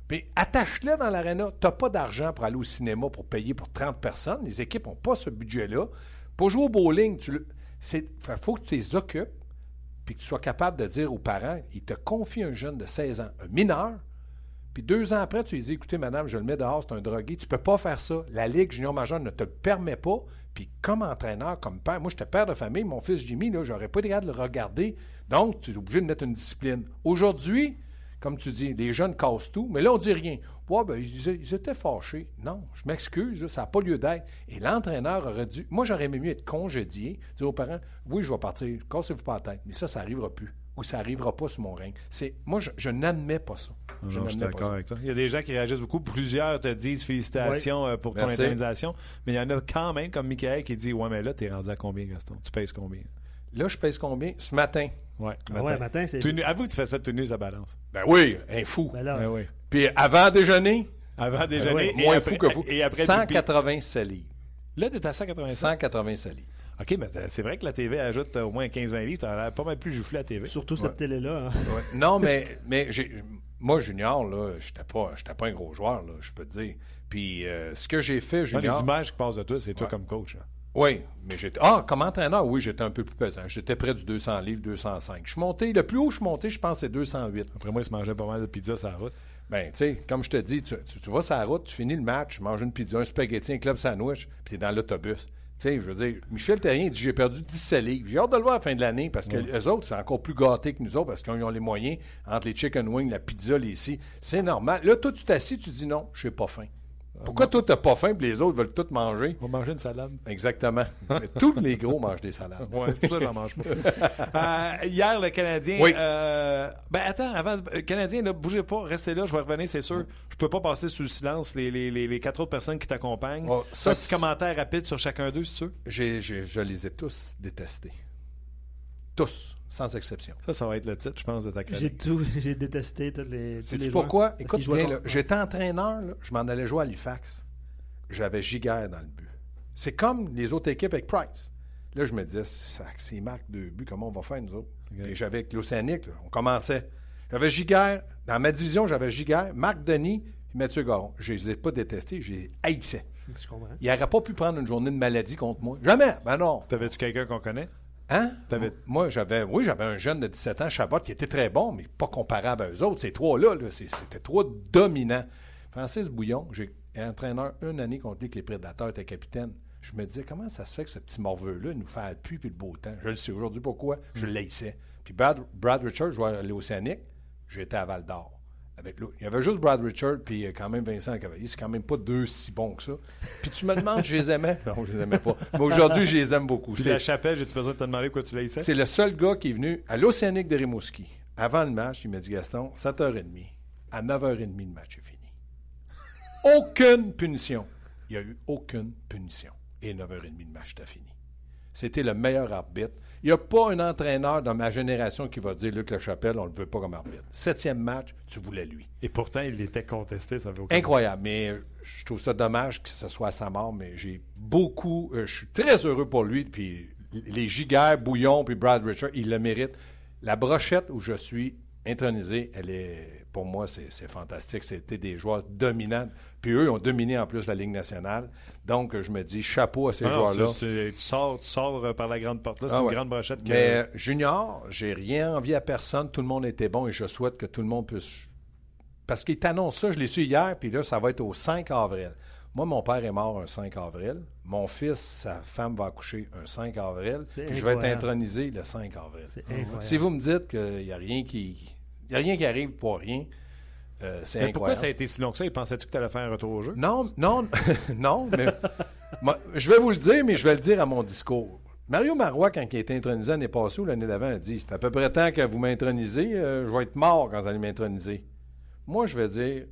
Puis attache-les dans l'aréna. Tu pas d'argent pour aller au cinéma pour payer pour 30 personnes. Les équipes n'ont pas ce budget-là. Pour jouer au bowling, tu le- faut que tu les occupes puis que tu sois capable de dire aux parents, ils te confient un jeune de 16 ans, un mineur, puis deux ans après, tu lui dis, écoutez, madame, je le mets dehors, c'est un drogué, tu peux pas faire ça. La Ligue junior majeure ne te le permet pas. Puis comme entraîneur, comme père, moi, j'étais père de famille, mon fils Jimmy, là, j'aurais pas capable de le regarder. Donc, tu es obligé de mettre une discipline. Aujourd'hui, comme tu dis, les jeunes cassent tout, mais là, on dit rien. Ouais, ben, ils, ils étaient fâchés. Non, je m'excuse, ça n'a pas lieu d'être. Et l'entraîneur aurait dû. Moi, j'aurais aimé mieux être congédié, dire aux parents Oui, je vais partir, cassez-vous pas la tête. Mais ça, ça n'arrivera plus. Ou ça n'arrivera pas sous mon règne. C'est, moi, je, je n'admets pas ça. Je Non, je suis d'accord avec toi. Il y a des gens qui réagissent beaucoup. Plusieurs te disent félicitations euh, pour ton Merci. Mais il y en a quand même, comme Michael, qui dit Ouais, mais là, t'es rendu à combien, Gaston? Tu pèses combien Là, je pèse combien? Ce matin. Ouais, Ah ouais, matin, c'est. Avoue que tu fais ça nu, ça balance. Ben oui, un fou. Ben là, Ouais, ouais. Puis avant déjeuner, Avant déjeuner. ouais, et moins après- fou que vous. Et après, pipi. 187 livres. Là, t'es à 185. 187 livres. OK, mais c'est vrai que la TV ajoute au moins 15-20 livres. T'as l'air pas mal plus joufflé à la TV. surtout cette télé-là. hein. Non, mais, mais j'ai- moi, junior, là, j'étais pas, j'étais pas un gros joueur, là, je peux te dire. Puis euh, ce que j'ai fait, junior. les images qui passent de toi, c'est toi comme coach. hein. Oui, mais j'étais. Ah, comme entraîneur, oui, j'étais un peu plus pesant. J'étais près du 200 livres, 205. Je suis monté, le plus haut que je suis monté, je pense, c'est 208. Après moi, il se mangeait pas mal de pizza sur la route. Ben, tu sais, comme je te dis, tu, tu, tu vas sur la route, tu finis le match, tu manges une pizza, un spaghetti, un club sandwich, puis tu es dans l'autobus. Tu sais, je veux dire, Michel Terrien dit j'ai perdu 17 livres. J'ai hâte de le voir à la fin de l'année parce que les autres, c'est encore plus gâté que nous autres parce qu'ils ont les moyens entre les chicken wings, la pizza, les ici. C'est normal. Là, toi, tu t'assis, tu dis non, je n'ai pas faim. Pourquoi toi, t'as pas faim, puis les autres veulent tout manger? On va manger une salade. Exactement. Mais tous les gros mangent des salades. C'est pour ça j'en mange pas. Euh, hier, le Canadien. Oui. euh, ben attends, avant, le Canadien, là, bougez pas, restez là, je vais revenir, c'est sûr. Je peux pas passer sous le silence les, les, les, les quatre autres personnes qui t'accompagnent. Oh, ça, Un petit commentaire rapide sur chacun d'eux, si tu veux. Je les ai tous détestés. Tous, sans exception. Ça, ça va être le titre, je pense, de ta J'ai chronique. tout, j'ai détesté tous les. tous Sais-tu les pourquoi? Écoute bien, là, contre- j'étais entraîneur, là, je m'en allais jouer à Halifax. J'avais Giguère dans le but. C'est comme les autres équipes avec Price. Là, je me disais, c'est marque de but, comment on va faire, nous autres? Et j'avais avec l'Océanique, on commençait. J'avais Giguère, dans ma division, j'avais Giguère, Marc Denis et Mathieu Garon. Je les ai pas détestés, je les haïssais. Je comprends. Il n'aurait pas pu prendre une journée de maladie contre moi. Jamais! Ben non! T'avais-tu quelqu'un qu'on connaît? Hein? Moi, j'avais, oui, j'avais un jeune de 17 ans, Chabot, qui était très bon, mais pas comparable à eux autres. Ces trois-là, là, c'était trois dominants. Francis Bouillon, j'ai entraîneur une année contre lui que les Prédateurs étaient capitaine. Je me disais, comment ça se fait que ce petit morveux-là nous fait le pluie puis le beau temps? Je le sais aujourd'hui pourquoi. Je l'haïssais. Puis Brad, Brad Richards jouait à l'Océanique. J'étais à Val d'Or. Avec. Il y avait juste Brad Richards puis euh, quand même Vincent Cavalier. C'est quand même pas deux si bons que ça. Puis tu me demandes, je les aimais? Non, je les aimais pas. Mais aujourd'hui, je les aime beaucoup. Puis C'est- la chapelle, j'ai-tu besoin de te demander quoi tu l'as c'est le seul gars qui est venu à l'Océanique de Rimouski. Avant le match, il m'a dit Gaston, 7h30. À 9h30, le match est fini. Aucune punition. Il n'y a eu aucune punition. Et 9h30, le match était fini. C'était le meilleur arbitre. Il n'y a pas un entraîneur dans ma génération qui va dire Luc Lachapelle, on ne le veut pas comme arbitre. Septième match, tu voulais lui. Et pourtant, il était contesté, ça veut aucun Incroyable, mais euh, je trouve ça dommage que ce soit à sa mort, mais j'ai beaucoup, euh, je suis très heureux pour lui, puis les Giguère, Bouillon, puis Brad Richard, il le mérite. La brochette où je suis intronisé, elle est, pour moi, c'est fantastique. C'était des joueurs dominants, puis eux ont dominé en plus la Ligue nationale. Donc, je me dis chapeau à ces joueurs-là. tu sors, tu sors euh, par la grande porte là, c'est Ah une ouais. grande brochette. que- Mais euh, junior, j'ai rien envie à personne. Tout le monde était bon et je souhaite que tout le monde puisse. Parce qu'il t'annonce ça, je l'ai su hier, puis là, ça va être au 5 avril. Moi, mon père est mort un 5 avril. Mon fils, sa femme va accoucher un 5 avril. Puis je vais être intronisé le 5 avril. C'est incroyable. Si vous me dites qu'il n'y a rien qui. Il y a rien qui arrive pour rien, euh, c'est Mais pourquoi ça a été si long que ça? Il pensait-tu que tu allais faire un retour au jeu? Non, non, non, mais moi, je vais vous le dire, mais je vais le dire à mon discours. Mario Marois, quand il a été intronisé l'année passée ou l'année d'avant, a dit C'est à peu près temps que vous m'intronisez, euh, je vais être mort quand vous allez m'introniser. Moi, je vais dire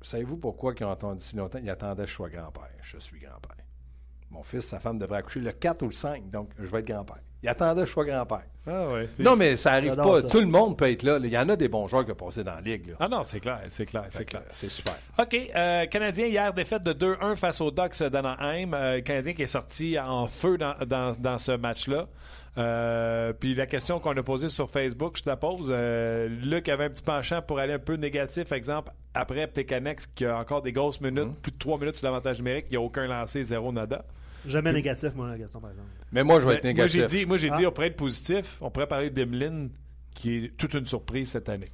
Savez-vous pourquoi ils ont attendu si longtemps? Ils attendaient que je sois grand-père. Je suis grand-père. Mon fils, sa femme devrait accoucher le 4 ou le 5, donc je vais être grand-père. Il attendait que je sois grand-père. Ah ouais. Non, mais ça arrive pas. ça. Tout le monde peut être là. Il y en a des bons joueurs qui ont passé dans la ligue. là. Ah non, c'est clair, c'est clair, c'est clair. C'est super. OK. Euh, Canadien, hier, défaite de 2-1 face aux Ducks d'Anaheim. Euh, Canadien qui est sorti en feu dans, dans, dans ce match-là. Euh, puis la question qu'on a posée sur Facebook, je te la pose. Euh, Luc avait un petit penchant pour aller un peu négatif. Exemple, après Pécanex, qui a encore des grosses minutes, plus de 3 minutes sur l'avantage numérique, il n'y a aucun lancé, zéro nada. Jamais négatif, moi, la question, par exemple. Mais moi, je vais être Mais moi, j'ai négatif. dit, moi, j'ai Ah. dit, on pourrait être positif. On pourrait parler d'Emeline, qui est toute une surprise cette année.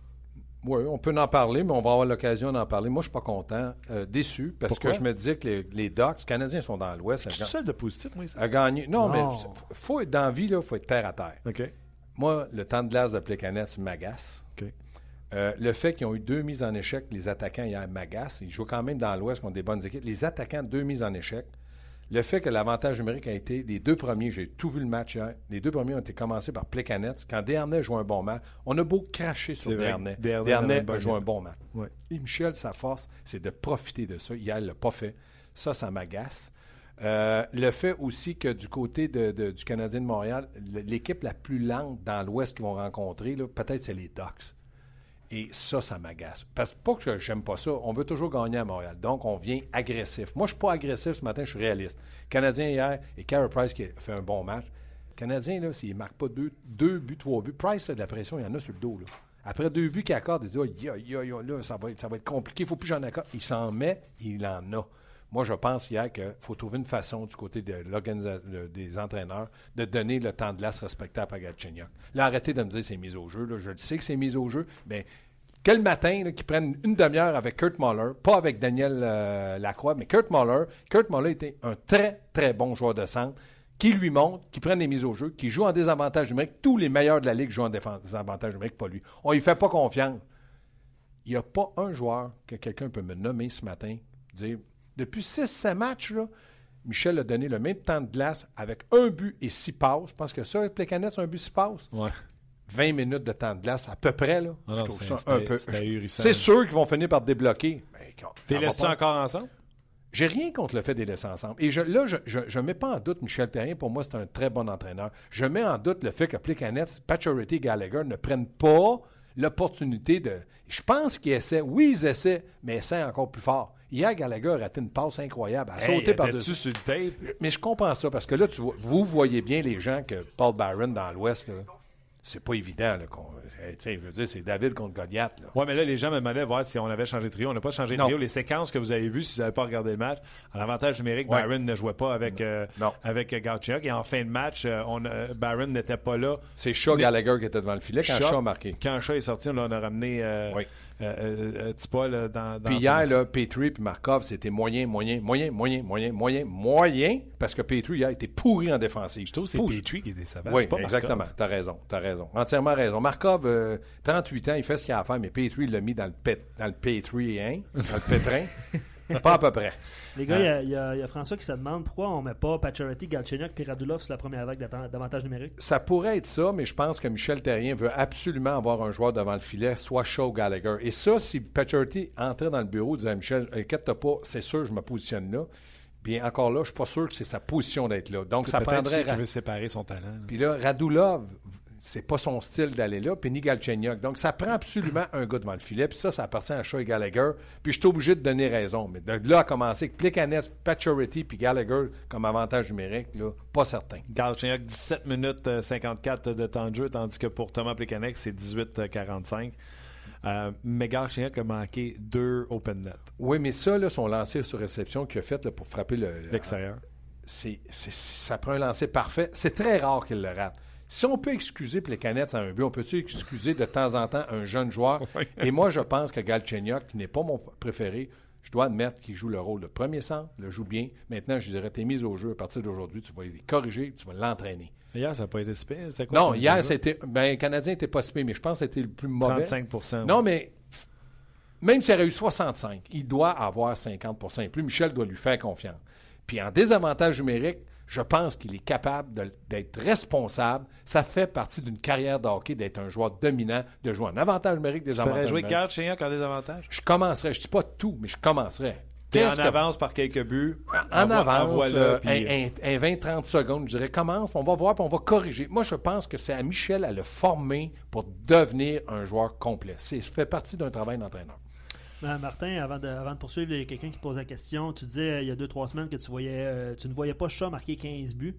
Oui, on peut en parler, mais on va avoir l'occasion d'en parler. Moi, je suis pas content, euh, déçu, parce Pourquoi? que je me disais que les, les Ducks, les Canadiens sont dans l'Ouest. Je suis à- tout seul de positif, moi, ça. à gagner. Non, Non. mais faut être dans la vie, il faut être terre à terre. OK. Moi, le temps de glace de Plecanet m'agace. OK. Euh, le fait qu'ils ont eu deux mises en échec, les attaquants hier m'agace. Ils jouent quand même dans l'Ouest contre des bonnes équipes. Les attaquants, deux mises en échec. Le fait que l'avantage numérique a été les deux premiers, j'ai tout vu le match hier. Les deux premiers ont été commencés par Plecanet. Quand Dernay joue un bon match, on a beau cracher sur. Dernay. Dernay a joué un bon match. Ouais. Et Michel, sa force, c'est de profiter de ça. Hier, il l'a pas fait. Ça, ça m'agace. Euh, le fait aussi que du côté de- de- du Canadien de Montréal, l'équipe la plus lente dans l'Ouest qu'ils vont rencontrer, peut-être c'est les Ducks. Et ça, ça m'agace. Parce que pas que j'aime pas ça, on veut toujours gagner à Montréal. Donc, on vient agressif. Moi, je suis pas agressif ce matin, je suis réaliste. Canadien hier et Carey Price qui a fait un bon match. Canadien, là, s'il ne marque pas deux, buts, trois buts, Price fait de la pression, il y en a sur le dos. Après deux buts qu'il accorde, il dit aïe, là, ça va être, ça va être compliqué, il faut plus j'en accorde. Il s'en met, il en a. Moi, je pense hier qu'il faut trouver une façon du côté des entraîneurs de donner le temps de glace respectable à Galchenyuk. Là, arrêtez de me dire c'est mis au jeu. Je le sais que c'est mis au jeu. Mais que le matin, qu'ils prennent une demi-heure avec Kurt Muller, pas avec Daniel euh, Lacroix, mais Kurt Muller. Kurt Muller était un très, très bon joueur de centre qui lui montre, qui prennent des mises au jeu, qui joue en désavantage numérique. Tous les meilleurs de la Ligue jouent en désavantage numérique, pas lui. On lui fait pas confiance. Il n'y a pas un joueur que quelqu'un peut me nommer ce matin, dire depuis 6-7 matchs, là, Michel a donné le même temps de glace avec un but et six passes. Je pense que ça, avec Plecanet, c'est un but, six passes. Ouais. 20 minutes de temps de glace à peu près. Là. Ah non, je trouve c'est- ça un peu. C'est sûr qu'ils vont finir par débloquer. Mais quand- T'es pas. encore ensemble? J'ai rien contre le fait de les laisser ensemble. Et je, là, je ne mets pas en doute Michel Terrien. Pour moi, c'est un très bon entraîneur. Je mets en doute le fait que Plecanet, Pacioretty et Gallagher ne prennent pas l'opportunité de... Je pense qu'ils essaient. Oui, ils essaient, mais essaient encore plus fort. Hier, Gallagher a raté une passe incroyable. A Hey, sauté par-dessus. sur le tape? Mais je comprends ça, parce que là, tu vois- vous voyez bien les gens que Paul Byron dans l'Ouest, là, c'est pas évident. Là, qu'on- je veux dire, c'est David contre Goliath. Ouais, mais là, les gens me demandaient voir si on avait changé de trio. On n'a pas changé de Non. trio. Les séquences que vous avez vues, si vous n'avez pas regardé le match, en avantage numérique, Ouais. Byron ne jouait pas avec, euh, avec euh, Galchenyuk. Et en fin de match, euh, on, a- Byron n'était pas là. C'est Shaw Gallagher qui était devant le filet quand Shaw- a marqué. Quand Shaw est sorti, on a ramené euh, Oui. Euh, euh, euh, Tipa, là, dans, dans Puis hier, là, Petrie puis Markov, c'était moyen, moyen, moyen, moyen, moyen, moyen, moyen, parce que Petrie, hier, était pourri en défensive. Je trouve que c'est. Petrie qui est décevant. Oui, c'est pas exactement. T'as raison. T'as raison. Entièrement raison. Markov, euh, 38 ans, il fait ce qu'il a à faire, mais Petrie il l'a mis dans le, pet, dans le hein? Dans le pétrin. pas à peu près. Les gars, il y a- il y, a- il y a François qui se demande pourquoi on met pas Pacioretty, Galchenyuk et Radulov sur la première vague d'avantage numérique. Ça pourrait être ça, mais je pense que Michel Terrien veut absolument avoir un joueur devant le filet, soit Shaw ou Gallagher. Et ça, si Pacioretty entrait dans le bureau et disait Michel, inquiète-toi pas, c'est sûr, je me positionne là. Bien, encore là, je suis pas sûr que c'est sa position d'être là. Donc, ça Peut-être prendrait... qu'il veut séparer son talent. là. Puis là, Radulov, c'est pas son style d'aller là, puis ni Galchenyuk. Donc, ça prend absolument un gars devant le filet, puis ça, ça appartient à Shaw et Gallagher. Puis je suis obligé de donner raison. Mais de là à commencer avec Plecanet, Pacioretty, puis Gallagher comme avantage numérique, là, pas certain. Galchenyuk, 17 minutes euh, 54 de temps de jeu, tandis que pour Thomas Plekanec, c'est 18-45. Euh, mais Galchenyuk a manqué deux open net. Oui, mais ça, là, son lancer sur réception qu'il a fait là, pour frapper le, L'extérieur. c'est- ça prend un lancer parfait. C'est très rare qu'il le rate. Si on peut excuser Plecanet à un but, on peut-tu excuser de temps en temps un jeune joueur? Et moi, je pense que Galchenyuk, qui n'est pas mon préféré, je dois admettre qu'il joue le rôle de premier centre, le joue bien. Maintenant, je dirais, t'es mis au jeu à partir d'aujourd'hui, tu vas les corriger, tu vas l'entraîner. Hier, ça n'a pas été quoi Non, hier, c'était. Ben, le Canadien n'était pas si mais je pense que c'était le plus mauvais. 35% Non, mais même s'il aurait eu 65, il doit avoir 50% et plus. Michel doit lui faire confiance. Puis en désavantage numérique, Je pense qu'il est capable d'être responsable. Ça fait partie d'une carrière de hockey d'être un joueur dominant, de jouer en avantage numérique, des Tu avantages jouer numériques. Gard Chignac en désavantage? Je commencerai. Je dis pas tout, mais je commencerai. T'es en que- avance par quelques buts. en avance, envoie-le, euh, puis- un, un- un 20-30 secondes, je dirais, commence, puis on va voir, puis on va corriger. Moi, je pense que c'est à Michel à le former pour devenir un joueur complet. C'est ça fait partie d'un travail d'entraîneur. Ben, Martin, avant de, avant de poursuivre, il y a quelqu'un qui te pose la question. Tu disais euh, il y a 2-3 semaines que tu voyais euh, tu ne voyais pas Shaw marquer 15 buts.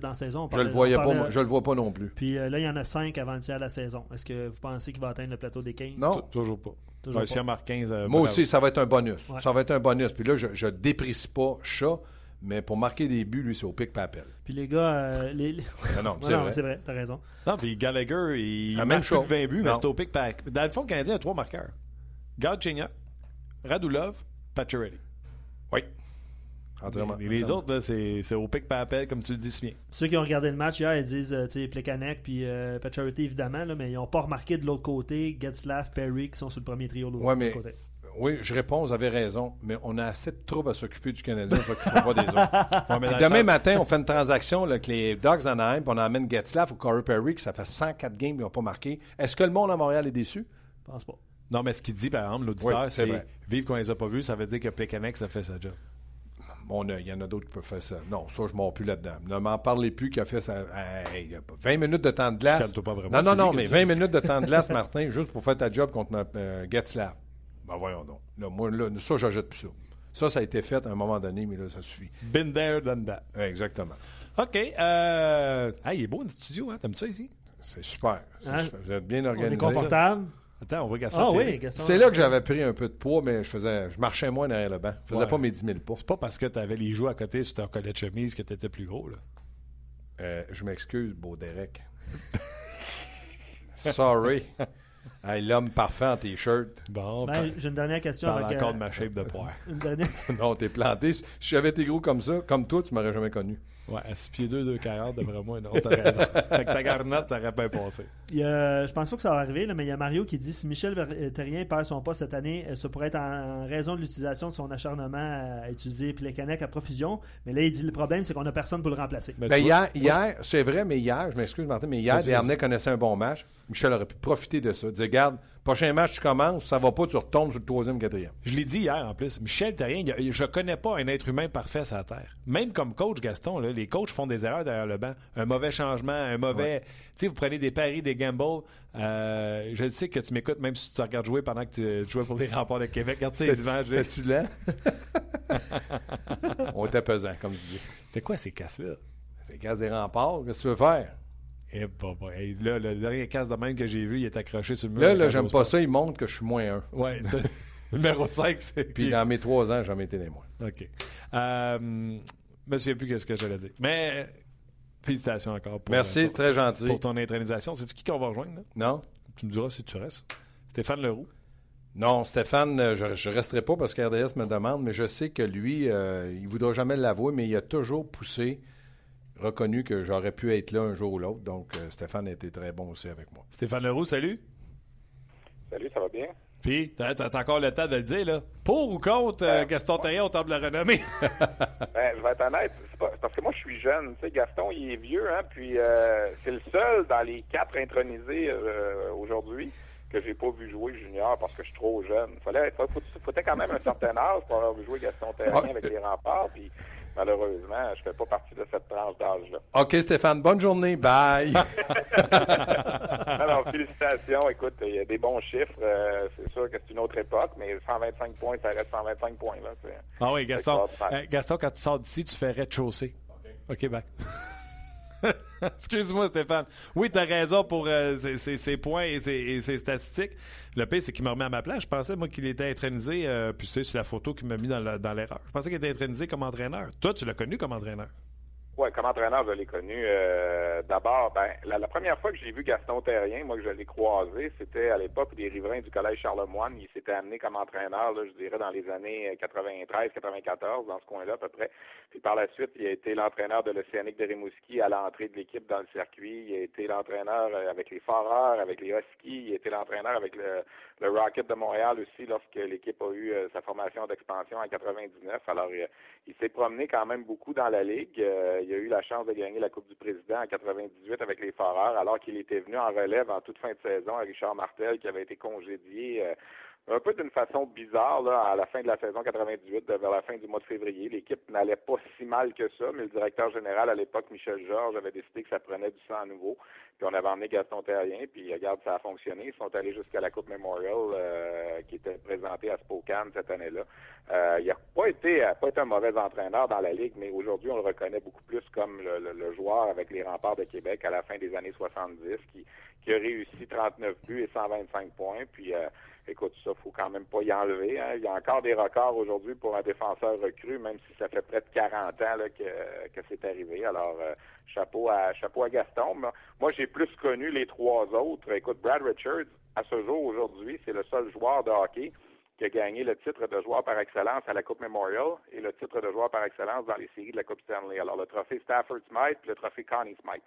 Dans la saison, on Je le voyais on pas, parlait- moi, je le vois pas non plus. Puis euh, là, il y en a 5 avant le tiers de la saison. Est-ce que vous pensez qu'il va atteindre le plateau des 15 Non. Toujours pas. Toujours Ouais, pas. Si marque 15, euh, Moi bravo. aussi, ça va être un bonus. Ouais. Ça va être un bonus. Puis là, je, je déprécie pas chat, mais pour marquer des buts, lui, c'est au pic papel. Puis les gars, euh, les, Non, non, c'est vrai. t'as raison. Non, puis Gallagher, il La marque même plus chose. que 20 buts, mais c'est au pic pack. Dans le fond, le Canadien a trois marqueurs. Chignac, Radulov, Pacioretty. Oui. Entièrement. Les, les autres, là, c'est c'est au pic par appel, comme tu le dis si bien. Ceux qui ont regardé le match hier, ils disent, euh, tu sais, Plekanec puis euh, Pacioretty, évidemment, là, mais ils n'ont pas remarqué de l'autre côté Getzlaff, Perry qui sont sur le premier trio de l'autre Ouais, mais- côté. Oui, je réponds, vous avez raison, mais on a assez de troubles à s'occuper du Canadien, on s'occupera pas des autres. Ouais, mais demain sens- matin, on fait une transaction là, avec les Dogs Anaheim, puis on amène Getzlaff ou Corey Perry, que ça fait 104 games qu'ils n'ont pas marqué. Est-ce que le monde à Montréal est déçu? Je pense pas. Non, mais ce qu'il dit, par exemple, l'auditeur, Oui, c'est vivre qu'on les a pas vus, ça veut dire que Plekanec, ça fait sa job. Mon œil, il y en a d'autres qui peuvent faire ça. Non, ça, je ne mords plus là-dedans. Ne m'en parlez plus qui a fait ça. Hey, il y a pas- 20 minutes de temps de glace. Pas vraiment, Non, non, non, mais qui 20 minutes de temps de glace, Martin, juste pour faire ta job contre euh, Getzlaff. Ben voyons donc. Là, moi, là, ça, je jette plus ça. Ça, ça a été fait à un moment donné, mais là, ça suffit. Been there, done that. Exactement. OK. Euh... Ah, il est beau, notre studio, hein? T'aimes ça ici? C'est super. C'est Hein? super. Vous êtes bien On est organisé. confortable? Attends, on va Gaston. Ah oui, Gaston. C'est là que j'avais pris un peu de poids, mais je faisais, je marchais moins derrière le banc. Je faisais Ouais. pas mes 10 000 pas. C'est pas parce que t'avais les joues à côté sur ton collet de chemise que t'étais plus gros, là. Euh, je m'excuse, beau Derek. Sorry. Hey, L'homme parfait en T-shirt. Bon, Ben, J'ai une dernière question. parle avec, encore euh, de ma shape de poire. une dernière... non, t'es planté. Si j'avais été gros comme ça, comme toi, tu m'aurais jamais connu. Ouais, à 6 pieds 2, 2, 40, d'après moi, non, t'as raison. Avec ta garnotte, ça aurait pas passé. Il y a- je pense pas que ça va arriver, là, mais il y a Mario qui dit si Michel Terrien perd son poste cette année, euh, ça pourrait être en, en raison de l'utilisation de son acharnement à utiliser Plekanec à profusion. Mais là, il dit le problème, c'est qu'on a personne pour le remplacer. Ben, vois, hier, hier c'est vrai, mais hier, je m'excuse, Martin, mais hier, Desharnais connaissait un bon match. Michel aurait pu profiter de ça. Dire, regarde, prochain match, tu commences, ça va pas, tu retombes sur le troisième, quatrième. Je l'ai dit hier en plus. Michel Terrien, je connais pas un être humain parfait sur la Terre. Même comme coach Gaston, là, les coachs font des erreurs derrière le banc. Un mauvais changement, un mauvais. Tu sais, vous prenez des paris, des gambles. Euh, je sais que tu m'écoutes même si tu te regardes jouer pendant que tu, tu jouais pour les remparts de Québec. Regarde ces images. là. T'es-tu lent? On était pesant, comme tu dis. C'est quoi ces casses-là? C'est casse des remparts, qu'est-ce que tu veux faire? Eh, bah, bah, là, le dernier casse de même que j'ai vu, il est accroché sur le mur. Là, là, j'aime pas ça, il montre que je suis moins un. Ouais. Numéro 5, c'est. Puis dans mes trois ans, j'ai jamais été des moins. OK. Euh, je me souviens plus ce que j'allais dire. Mais félicitations encore pour, Merci, euh, très gentil. pour ton intronisation. C'est qui qu'on va rejoindre? Là? Non? Tu me diras si tu restes. Stéphane Leroux. Non, Stéphane, euh, je ne resterai pas parce qu'RDS me demande, mais je sais que lui, euh, il ne voudra jamais l'avouer, mais il a toujours poussé, reconnu que j'aurais pu être là un jour ou l'autre. Donc, euh, Stéphane a été très bon aussi avec moi. Stéphane Leroux, salut. Salut, ça va bien? Puis, t'as t'as encore le temps de le dire, là. Pour ou contre euh, Gaston Terrien au temple de la renommée? Ben, je vais être honnête, c'est pas- parce que moi, je suis jeune. Tu sais, Gaston, il est vieux, hein, puis euh, c'est le seul dans les quatre intronisés euh, aujourd'hui que j'ai pas vu jouer junior parce que je suis trop jeune. Fallait, faut, faut, fallait quand même un certain âge pour avoir vu jouer Gaston Terrien Ah. avec les remparts, puis malheureusement, je fais pas partie de cette tranche d'âge-là. OK, Stéphane, bonne journée. Bye. Alors, félicitations. Écoute, il y a des bons chiffres. euh, c'est sûr que c'est une autre époque, mais 125 points, ça reste 125 points. Là, Ah oui, Gaston. Euh, Gaston, quand tu sors d'ici, tu fais rez-de-chaussée. OK, bye. Excuse-moi, Stéphane. Oui, t'as raison pour euh, ces points et ces statistiques. Le pire, c'est qu'il me remet à ma place. Je pensais, moi, qu'il était intronisé, euh, puis tu sais, c'est la photo qu'il m'a mis dans l'erreur. Je pensais qu'il était intronisé comme entraîneur. Toi, tu l'as connu comme entraîneur. Oui, comme entraîneur, je l'ai connu. euh, D'abord, ben, la, la première fois que j'ai vu Gaston Terrien, moi que je l'ai croisé, c'était à l'époque des riverains du Collège Charlemagne. Il s'était amené comme entraîneur, là, je dirais, dans les années 93-94, dans ce coin-là à peu près. Puis par la suite, il a été l'entraîneur de l'Océanique de Rimouski à l'entrée de l'équipe dans le circuit. Il a été l'entraîneur euh, avec les Foreurs, avec les Huskies. Il a été l'entraîneur avec le, le Rocket de Montréal aussi lorsque l'équipe a eu euh, sa formation d'expansion en 99. Alors, euh, il s'est promené quand même beaucoup dans la ligue. Euh, il a eu la chance de gagner la Coupe du Président en 98 avec les Foreurs, alors qu'il était venu en relève en toute fin de saison à Richard Martel, qui avait été congédié un peu d'une façon bizarre là, à la fin de la saison 98, vers la fin du mois de février. L'équipe n'allait pas si mal que ça, mais le directeur général à l'époque, Michel Georges, avait décidé que ça prenait du sang à nouveau. Puis on avait emmené Gaston Terrien, puis regarde, ça a fonctionné. Ils sont allés jusqu'à la Coupe Memorial euh, qui était présentée à Spokane cette année-là. Euh, il n'a pas été pas été un mauvais entraîneur dans la Ligue, mais aujourd'hui, on le reconnaît beaucoup plus comme le, le, joueur avec les remparts de Québec à la fin des années 70 qui, qui a réussi 39 buts et 125 points. Puis euh, écoute, ça, faut quand même pas y enlever. Hein. Il y a encore des records aujourd'hui pour un défenseur recru, même si ça fait près de 40 ans là, que, que c'est arrivé. Alors, euh, chapeau à chapeau à Gaston. Moi, j'ai plus connu les trois autres. Écoute, Brad Richards, à ce jour, aujourd'hui, c'est le seul joueur de hockey qui a gagné le titre de joueur par excellence à la Coupe Memorial et le titre de joueur par excellence dans les séries de la Coupe Stanley. Alors, le trophée Stafford Smythe et le trophée Connie Smythe.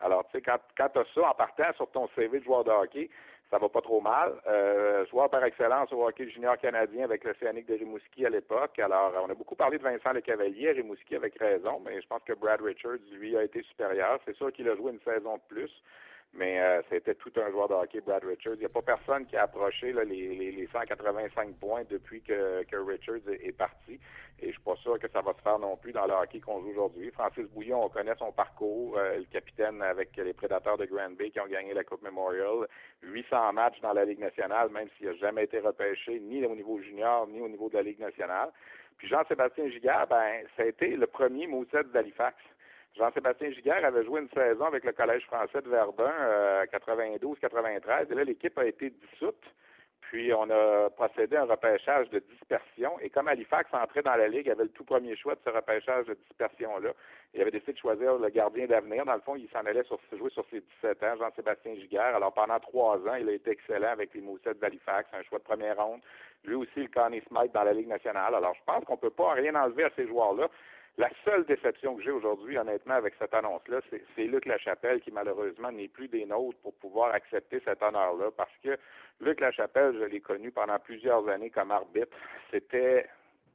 Alors, tu sais, quand, quand tu ça en partant sur ton CV de joueur de hockey, ça va pas trop mal. Euh, joueur par excellence au hockey junior canadien avec l'Océanique de Rimouski à l'époque. Alors, on a beaucoup parlé de Vincent Le Cavalier à Rimouski avec raison, mais je pense que Brad Richards, lui, a été supérieur. C'est sûr qu'il a joué une saison de plus. Mais euh, c'était tout un joueur de hockey, Brad Richards. Il n'y a pas personne qui a approché là, les, les, 185 points depuis que, que Richards est, parti. Et je suis pas sûr que ça va se faire non plus dans le hockey qu'on joue aujourd'hui. Francis Bouillon, on connaît son parcours. Euh, le capitaine avec les Prédateurs de Grand Bay qui ont gagné la Coupe Memorial. 800 matchs dans la Ligue nationale, même s'il n'a jamais été repêché ni au niveau junior, ni au niveau de la Ligue nationale. Puis Jean-Sébastien Gigard, ben, ça a été le premier Moussette d'Halifax. Jean-Sébastien Giguère avait joué une saison avec le Collège français de Verdun, euh, 92-93, et là, l'équipe a été dissoute. Puis, on a procédé à un repêchage de dispersion. Et comme Halifax entrait dans la Ligue, il avait le tout premier choix de ce repêchage de dispersion-là. Il avait décidé de choisir le gardien d'avenir. Dans le fond, il s'en allait sur, jouer sur ses 17 ans, Jean-Sébastien Giguère. Alors, pendant trois ans, il a été excellent avec les Moussettes d'Halifax, un choix de première ronde. Lui aussi, le Connie Smith dans la Ligue nationale. Alors, je pense qu'on peut pas rien enlever à ces joueurs-là. La seule déception que j'ai aujourd'hui, honnêtement, avec cette annonce-là, c'est Luc Lachapelle qui, malheureusement, n'est plus des nôtres pour pouvoir accepter cet honneur-là. Parce que Luc Lachapelle, je l'ai connu pendant plusieurs années comme arbitre. C'était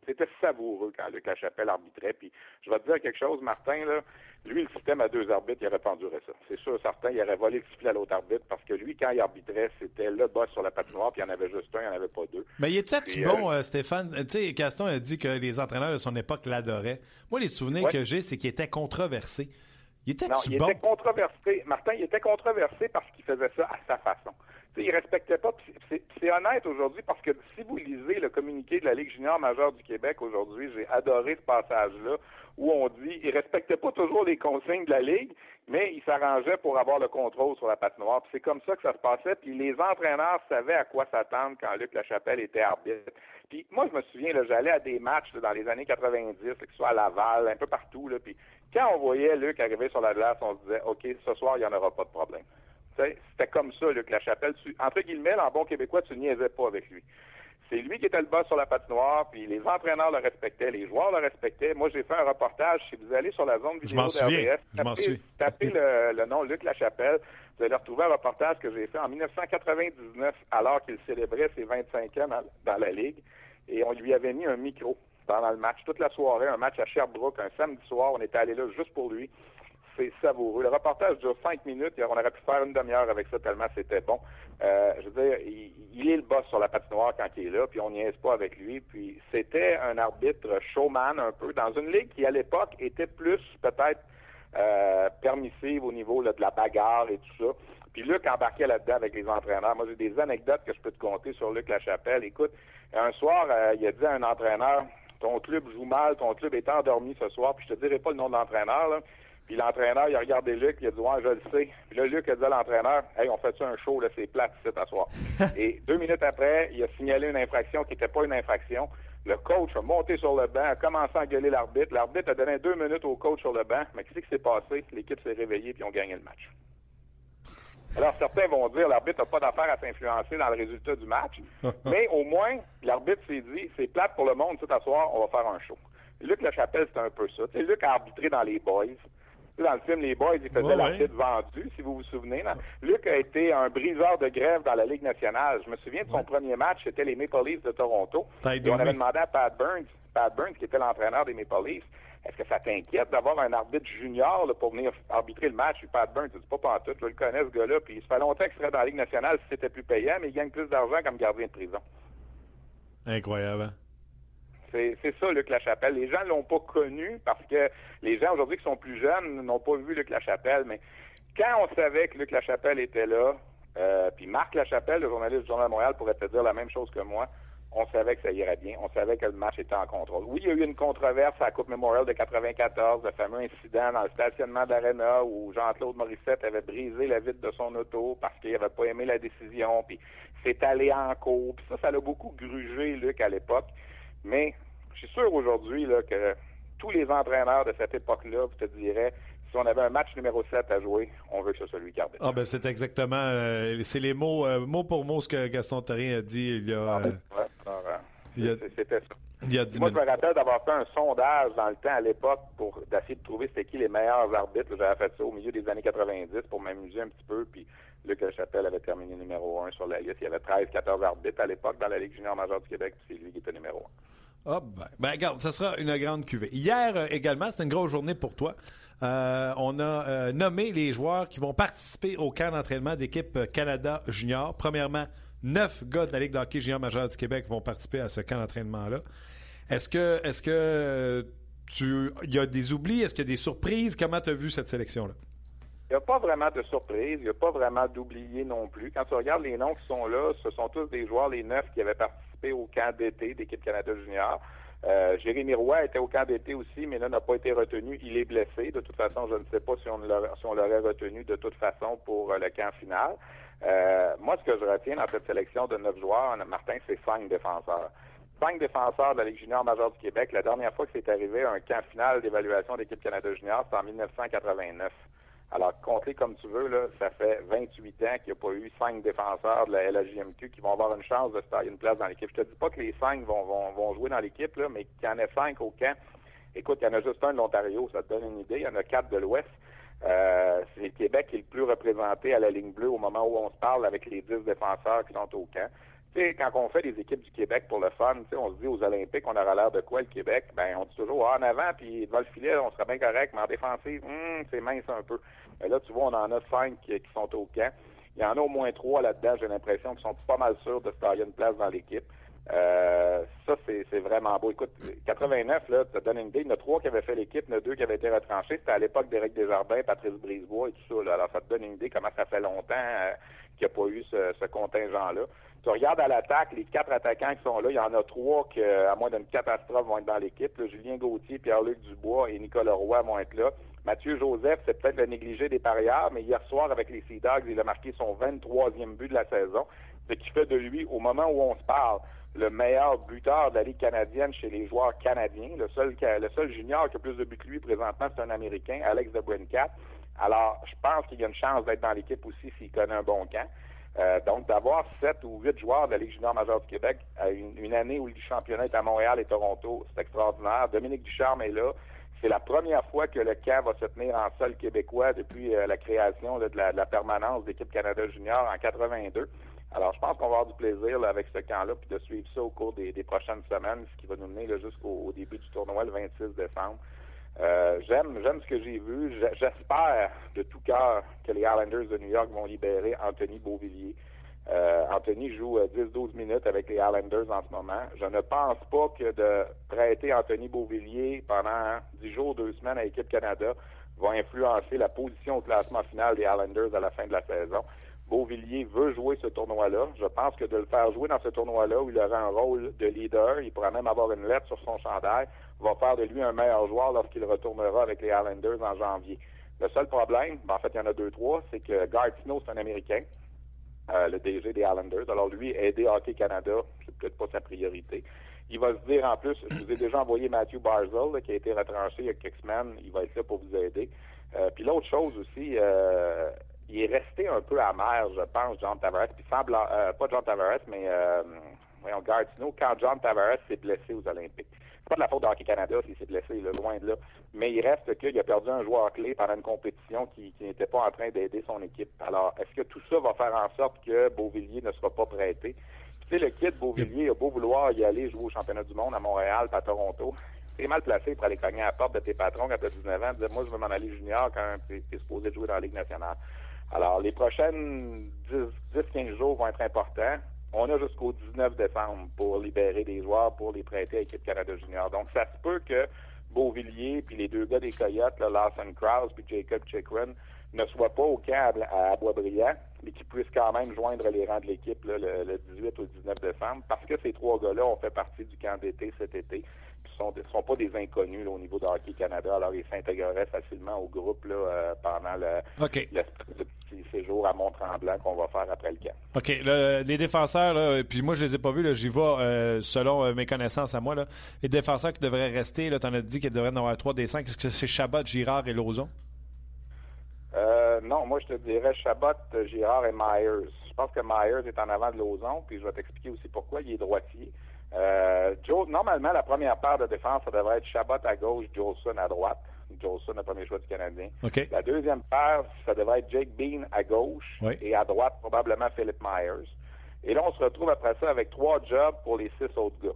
c'était savoureux quand Luc Lachapelle arbitrait. Puis je vais te dire quelque chose, Martin, là, lui, le système à deux arbitres, il aurait pas enduré ça. C'est sûr, certain, il aurait volé le sifflet à l'autre arbitre parce que lui, quand il arbitrait, c'était le boss sur la patinoire, puis il y en avait juste un, il n'y en avait pas deux. Mais il était-tu bon, euh, Stéphane? Tu sais, Gaston a dit que les entraîneurs de son époque l'adoraient. Moi, les souvenirs que j'ai, c'est qu'il était controversé. Il était-tu bon? il était controversé. Martin, il était controversé parce qu'il faisait ça à sa façon. Il il respectait pas. C'est honnête aujourd'hui parce que si vous lisez le communiqué de la Ligue junior majeure du Québec aujourd'hui, j'ai adoré ce passage-là où on dit il respectait pas toujours les consignes de la Ligue, mais il s'arrangeait pour avoir le contrôle sur la patinoire. C'est comme ça que ça se passait. Puis les entraîneurs savaient à quoi s'attendre quand Luc Lachapelle était arbitre. Puis moi, je me souviens, j'allais à des matchs dans les années 90, que ce soit à Laval, un peu partout. Là, puis quand on voyait Luc arriver sur la glace, on se disait OK, ce soir, il n'y en aura pas de problème. C'était comme ça, Luc Lachapelle. Tu, entre guillemets, en bon québécois, tu niaisais pas avec lui. C'est lui qui était le boss sur la patinoire, puis les entraîneurs le respectaient, les joueurs le respectaient. Moi, j'ai fait un reportage. Si vous allez sur la zone vidéo d'RDS, tapez, tapez le, le, nom Luc Lachapelle. Vous allez retrouver un reportage que j'ai fait en 1999, alors qu'il célébrait ses 25 ans dans, la Ligue. Et on lui avait mis un micro pendant le match, toute la soirée, un match à Sherbrooke, un samedi soir. On était allé là juste pour lui c'est savoureux. Le reportage dure cinq minutes. On aurait pu faire une demi-heure avec ça tellement c'était bon. Euh, je veux dire, il, est le boss sur la patinoire quand il est là, puis on n'y est pas avec lui. Puis c'était un arbitre showman un peu dans une ligue qui à l'époque était plus peut-être euh, permissive au niveau de la bagarre et tout ça. Puis Luc embarquait là-dedans avec les entraîneurs. Moi, j'ai des anecdotes que je peux te conter sur Luc Lachapelle. Écoute, un soir, euh, il a dit à un entraîneur, ton club joue mal, ton club est endormi ce soir, puis je te dirai pas le nom de l'entraîneur, là, puis l'entraîneur, il a regardé Luc, il a dit Ouais, je le sais. Puis là, Luc a dit à l'entraîneur Hey, on fait ça un show, là, c'est plate ici, t'asseoir. Et deux minutes après, il a signalé une infraction qui n'était pas une infraction. Le coach a monté sur le banc, a commencé à gueuler l'arbitre. L'arbitre a donné deux minutes au coach sur le banc. Mais qu'est-ce qui s'est passé? L'équipe s'est réveillée puis ont gagné le match. Alors, certains vont dire l'arbitre n'a pas d'affaire à s'influencer dans le résultat du match. mais au moins, l'arbitre s'est dit c'est plate pour le monde, cet asseoir, on va faire un show. Luc Lachapelle, c'était un peu ça. sais, Luc a arbitré dans les boys. Dans le film Les Boys, il faisait l'arbitre vendu, si vous vous souvenez. Luc a été un briseur de grève dans la Ligue nationale. Je me souviens de son premier match, c'était les Maple Leafs de Toronto. Et on avait demandé à Pat Burns, Pat Burns, qui était l'entraîneur des Maple Leafs, Est-ce que ça t'inquiète d'avoir un arbitre junior là, pour venir arbitrer le match? Pat Burns, dis pas pantoute, je le connais ce gars-là, puis ça fait longtemps qu'il serait dans la Ligue nationale si c'était plus payant, mais il gagne plus d'argent comme gardien de prison. Incroyable. C'est ça, Luc Lachapelle. Les gens l'ont pas connu parce que les gens aujourd'hui qui sont plus jeunes n'ont pas vu Luc Lachapelle, mais quand on savait que Luc Lachapelle était là, euh, puis Marc Lachapelle, le journaliste du Journal de Montréal, pourrait te dire la même chose que moi, on savait que ça irait bien. On savait que le match était en contrôle. Oui, il y a eu une controverse à la Coupe Memorial de 94, le fameux incident dans le stationnement d'Arena où Jean-Claude Morissette avait brisé la vitre de son auto parce qu'il n'avait pas aimé la décision, puis c'est allé en cours. Puis ça, ça l'a beaucoup grugé, Luc, à l'époque. Mais je suis sûr aujourd'hui que tous les entraîneurs de cette époque-là, vous te diraient, si on avait un match numéro 7 à jouer, on veut que ce soit lui garde. Ah ben c'est exactement, euh, c'est les mots, euh, mot pour mot ce que Gaston Terrien a dit il y a... Ah, ben, c'était ça. Moi, je me rappelle d'avoir fait un sondage dans le temps à l'époque pour d'essayer de trouver c'était qui les meilleurs arbitres. J'avais fait ça au milieu des années 90 pour m'amuser un petit peu. Puis Luc Chapelle avait terminé numéro 1 sur la liste. Il y avait 13-14 arbitres à l'époque dans la Ligue junior majeure du Québec. Puis c'est lui qui était numéro 1. Ah ben, ben, regarde, ça sera une grande cuvée. Hier euh, également, c'est une grosse journée pour toi. Euh, on a euh, nommé les joueurs qui vont participer au camp d'entraînement d'équipe Canada Junior. Premièrement, neuf gars de la Ligue d'hockey junior majeure du Québec vont participer à ce camp d'entraînement-là. Est-ce que, est-ce que tu, il y a des oublis, est-ce qu'il y a des surprises? Comment tu as vu cette sélection-là? Il n'y a pas vraiment de surprise, il n'y a pas vraiment d'oubliés non plus. Quand tu regardes les noms qui sont là, ce sont tous des joueurs, les neuf qui avaient participé au camp d'été d'équipe Canada Junior. Euh, Jérémy Roy était au camp d'été aussi, mais là n'a pas été retenu. Il est blessé. De toute façon, je ne sais pas si on l'aurait retenu de toute façon pour euh, le camp final. Euh, moi, ce que je retiens dans cette sélection de neuf joueurs, Martin, c'est cinq défenseurs. Cinq défenseurs de la Ligue junior majeure du Québec. La dernière fois que c'est arrivé un camp final d'évaluation d'équipe Canada junior, c'était en 1989. Alors, compter comme tu veux, là, ça fait 28 ans qu'il n'y a pas eu cinq défenseurs de la LHJMQ qui vont avoir une chance de se tailler une place dans l'équipe. Je te dis pas que les cinq vont, vont, vont jouer dans l'équipe, mais qu'il y en ait cinq au camp. Écoute, il y en a juste un de l'Ontario, ça te donne une idée. Il y en a quatre de l'Ouest. Euh, c'est le Québec qui est le plus représenté à la ligne bleue au moment où on se parle avec les dix défenseurs qui sont au camp. Tu sais, quand on fait des équipes du Québec pour le fun, on se dit aux Olympiques, on aura l'air de quoi le Québec? Ben, on dit toujours ah, en avant, puis devant le filet, on sera bien correct, mais en défensive, hum, c'est mince un peu. Mais là, tu vois, on en a cinq qui, sont au camp. Il y en a au moins trois là-dedans, j'ai l'impression, qui sont pas mal sûrs de se tailler une place dans l'équipe. Euh, ça, c'est vraiment beau. Écoute, 89, là, tu te donnes une idée. Il y en a trois qui avaient fait l'équipe, il y en a deux qui avaient été retranchés. C'était à l'époque d'Éric Desjardins, Patrice Brisebois et tout ça. Alors, ça te donne une idée comment ça fait longtemps euh, qu'il n'y a pas eu ce, ce contingent-là. Tu regardes à l'attaque, les quatre attaquants qui sont là, il y en a trois qui, à moins d'une catastrophe, vont être dans l'équipe. Julien Gauthier, Pierre-Luc Dubois et Nicolas Roy vont être là. Mathieu Joseph, c'est peut-être le négligé des parieurs, mais hier soir, avec les Sea Dogs, il a marqué son 23e but de la saison, ce qui fait de lui, au moment où on se parle, le meilleur buteur de la Ligue canadienne chez les joueurs canadiens. Le seul, junior qui a plus de buts que lui présentement, c'est un Américain, Alex de Brincat. Alors, je pense qu'il y a une chance d'être dans l'équipe aussi s'il connaît un bon camp. Euh, donc, d'avoir sept ou huit joueurs de la Ligue junior majeure du Québec à une, année où le championnat est à Montréal et Toronto, c'est extraordinaire. Dominique Ducharme est là. C'est la première fois que le camp va se tenir en sol québécois depuis euh, la création de, la, permanence d'équipe Canada Junior en 82. Alors, je pense qu'on va avoir du plaisir avec ce camp-là, puis de suivre ça au cours des, prochaines semaines, ce qui va nous mener jusqu'au début du tournoi le 26 décembre. Euh, j'aime, j'aime ce que j'ai vu. J'espère de tout cœur que les Islanders de New York vont libérer Anthony Beauvillier. Euh, Anthony joue 10-12 euh, minutes avec les Islanders en ce moment. Je ne pense pas que de prêter Anthony Beauvillier pendant 10 jours, 2 semaines à l'équipe Canada va influencer la position au classement final des Islanders à la fin de la saison. Beauvillier veut jouer ce tournoi-là. Je pense que de le faire jouer dans ce tournoi-là, où il aura un rôle de leader, il pourra même avoir une lettre sur son chandail, va faire de lui un meilleur joueur lorsqu'il retournera avec les Islanders en janvier. Le seul problème, ben, en fait, il y en a deux, trois, c'est que Snow, c'est un Américain, euh, le DG des Islanders. Alors lui, aider Hockey Canada, c'est peut-être pas sa priorité. Il va se dire en plus, je vous ai déjà envoyé Matthew Barzell, qui a été retranché il y a quelques semaines, il va être là pour vous aider. Euh, puis l'autre chose aussi, euh, il est resté un peu amer, je pense, John Tavares. Puis semble, euh, pas John Tavares, mais euh, voyons, Gardino, quand John Tavares s'est blessé aux Olympiques. C'est pas de la faute d'Hockey Canada s'il s'est blessé, là, loin de là. Mais il reste qu'il a perdu un joueur clé pendant une compétition qui, qui n'était pas en train d'aider son équipe. Alors, est-ce que tout ça va faire en sorte que Beauvillier ne sera pas prêté? Tu sais, le kit Beauvillier a beau vouloir y aller jouer au championnat du monde à Montréal, à Toronto. t'es mal placé pour aller cogner à la porte de tes patrons quand tu as 19 ans, dire moi je veux m'en aller junior quand tu es, supposé jouer dans la Ligue nationale. Alors, les prochaines 10-15 jours vont être importants. On a jusqu'au 19 décembre pour libérer des joueurs pour les prêter à l'équipe Canada Junior. Donc, ça se peut que Beauvillier puis les deux gars des Coyotes, là, Lawson Krause puis Jacob Chikrin, ne soient pas au camp à, Boisbriand, mais qu'ils puissent quand même joindre les rangs de l'équipe le, le, 18 ou 19 décembre, parce que ces trois gars-là ont fait partie du camp d'été cet été sont, sont pas des inconnus au niveau de Hockey Canada, alors ils s'intégreraient facilement au groupe là, euh, pendant le, petit séjour à Mont-Tremblant qu'on va faire après le camp. OK. les défenseurs, puis moi je les ai pas vus, j'y vais euh, selon euh, mes connaissances à moi. Là, les défenseurs qui devraient rester, tu en as dit qu'il devrait en avoir trois des cinq. Est-ce que c'est Chabot, Girard et Lozon? non, moi je te dirais Chabot, Girard et Myers. Je pense que Myers est en avant de Lozon, puis je vais t'expliquer aussi pourquoi. Il est droitier. Euh, Joe, normalement, la première paire de défense, ça devrait être Chabot à gauche, Jolson à droite. Jolson, le premier choix du Canadien. La deuxième paire, ça devrait être Jake Bean à gauche et à droite, probablement Philip Myers. Et là, on se retrouve après ça avec trois jobs pour les six autres gars.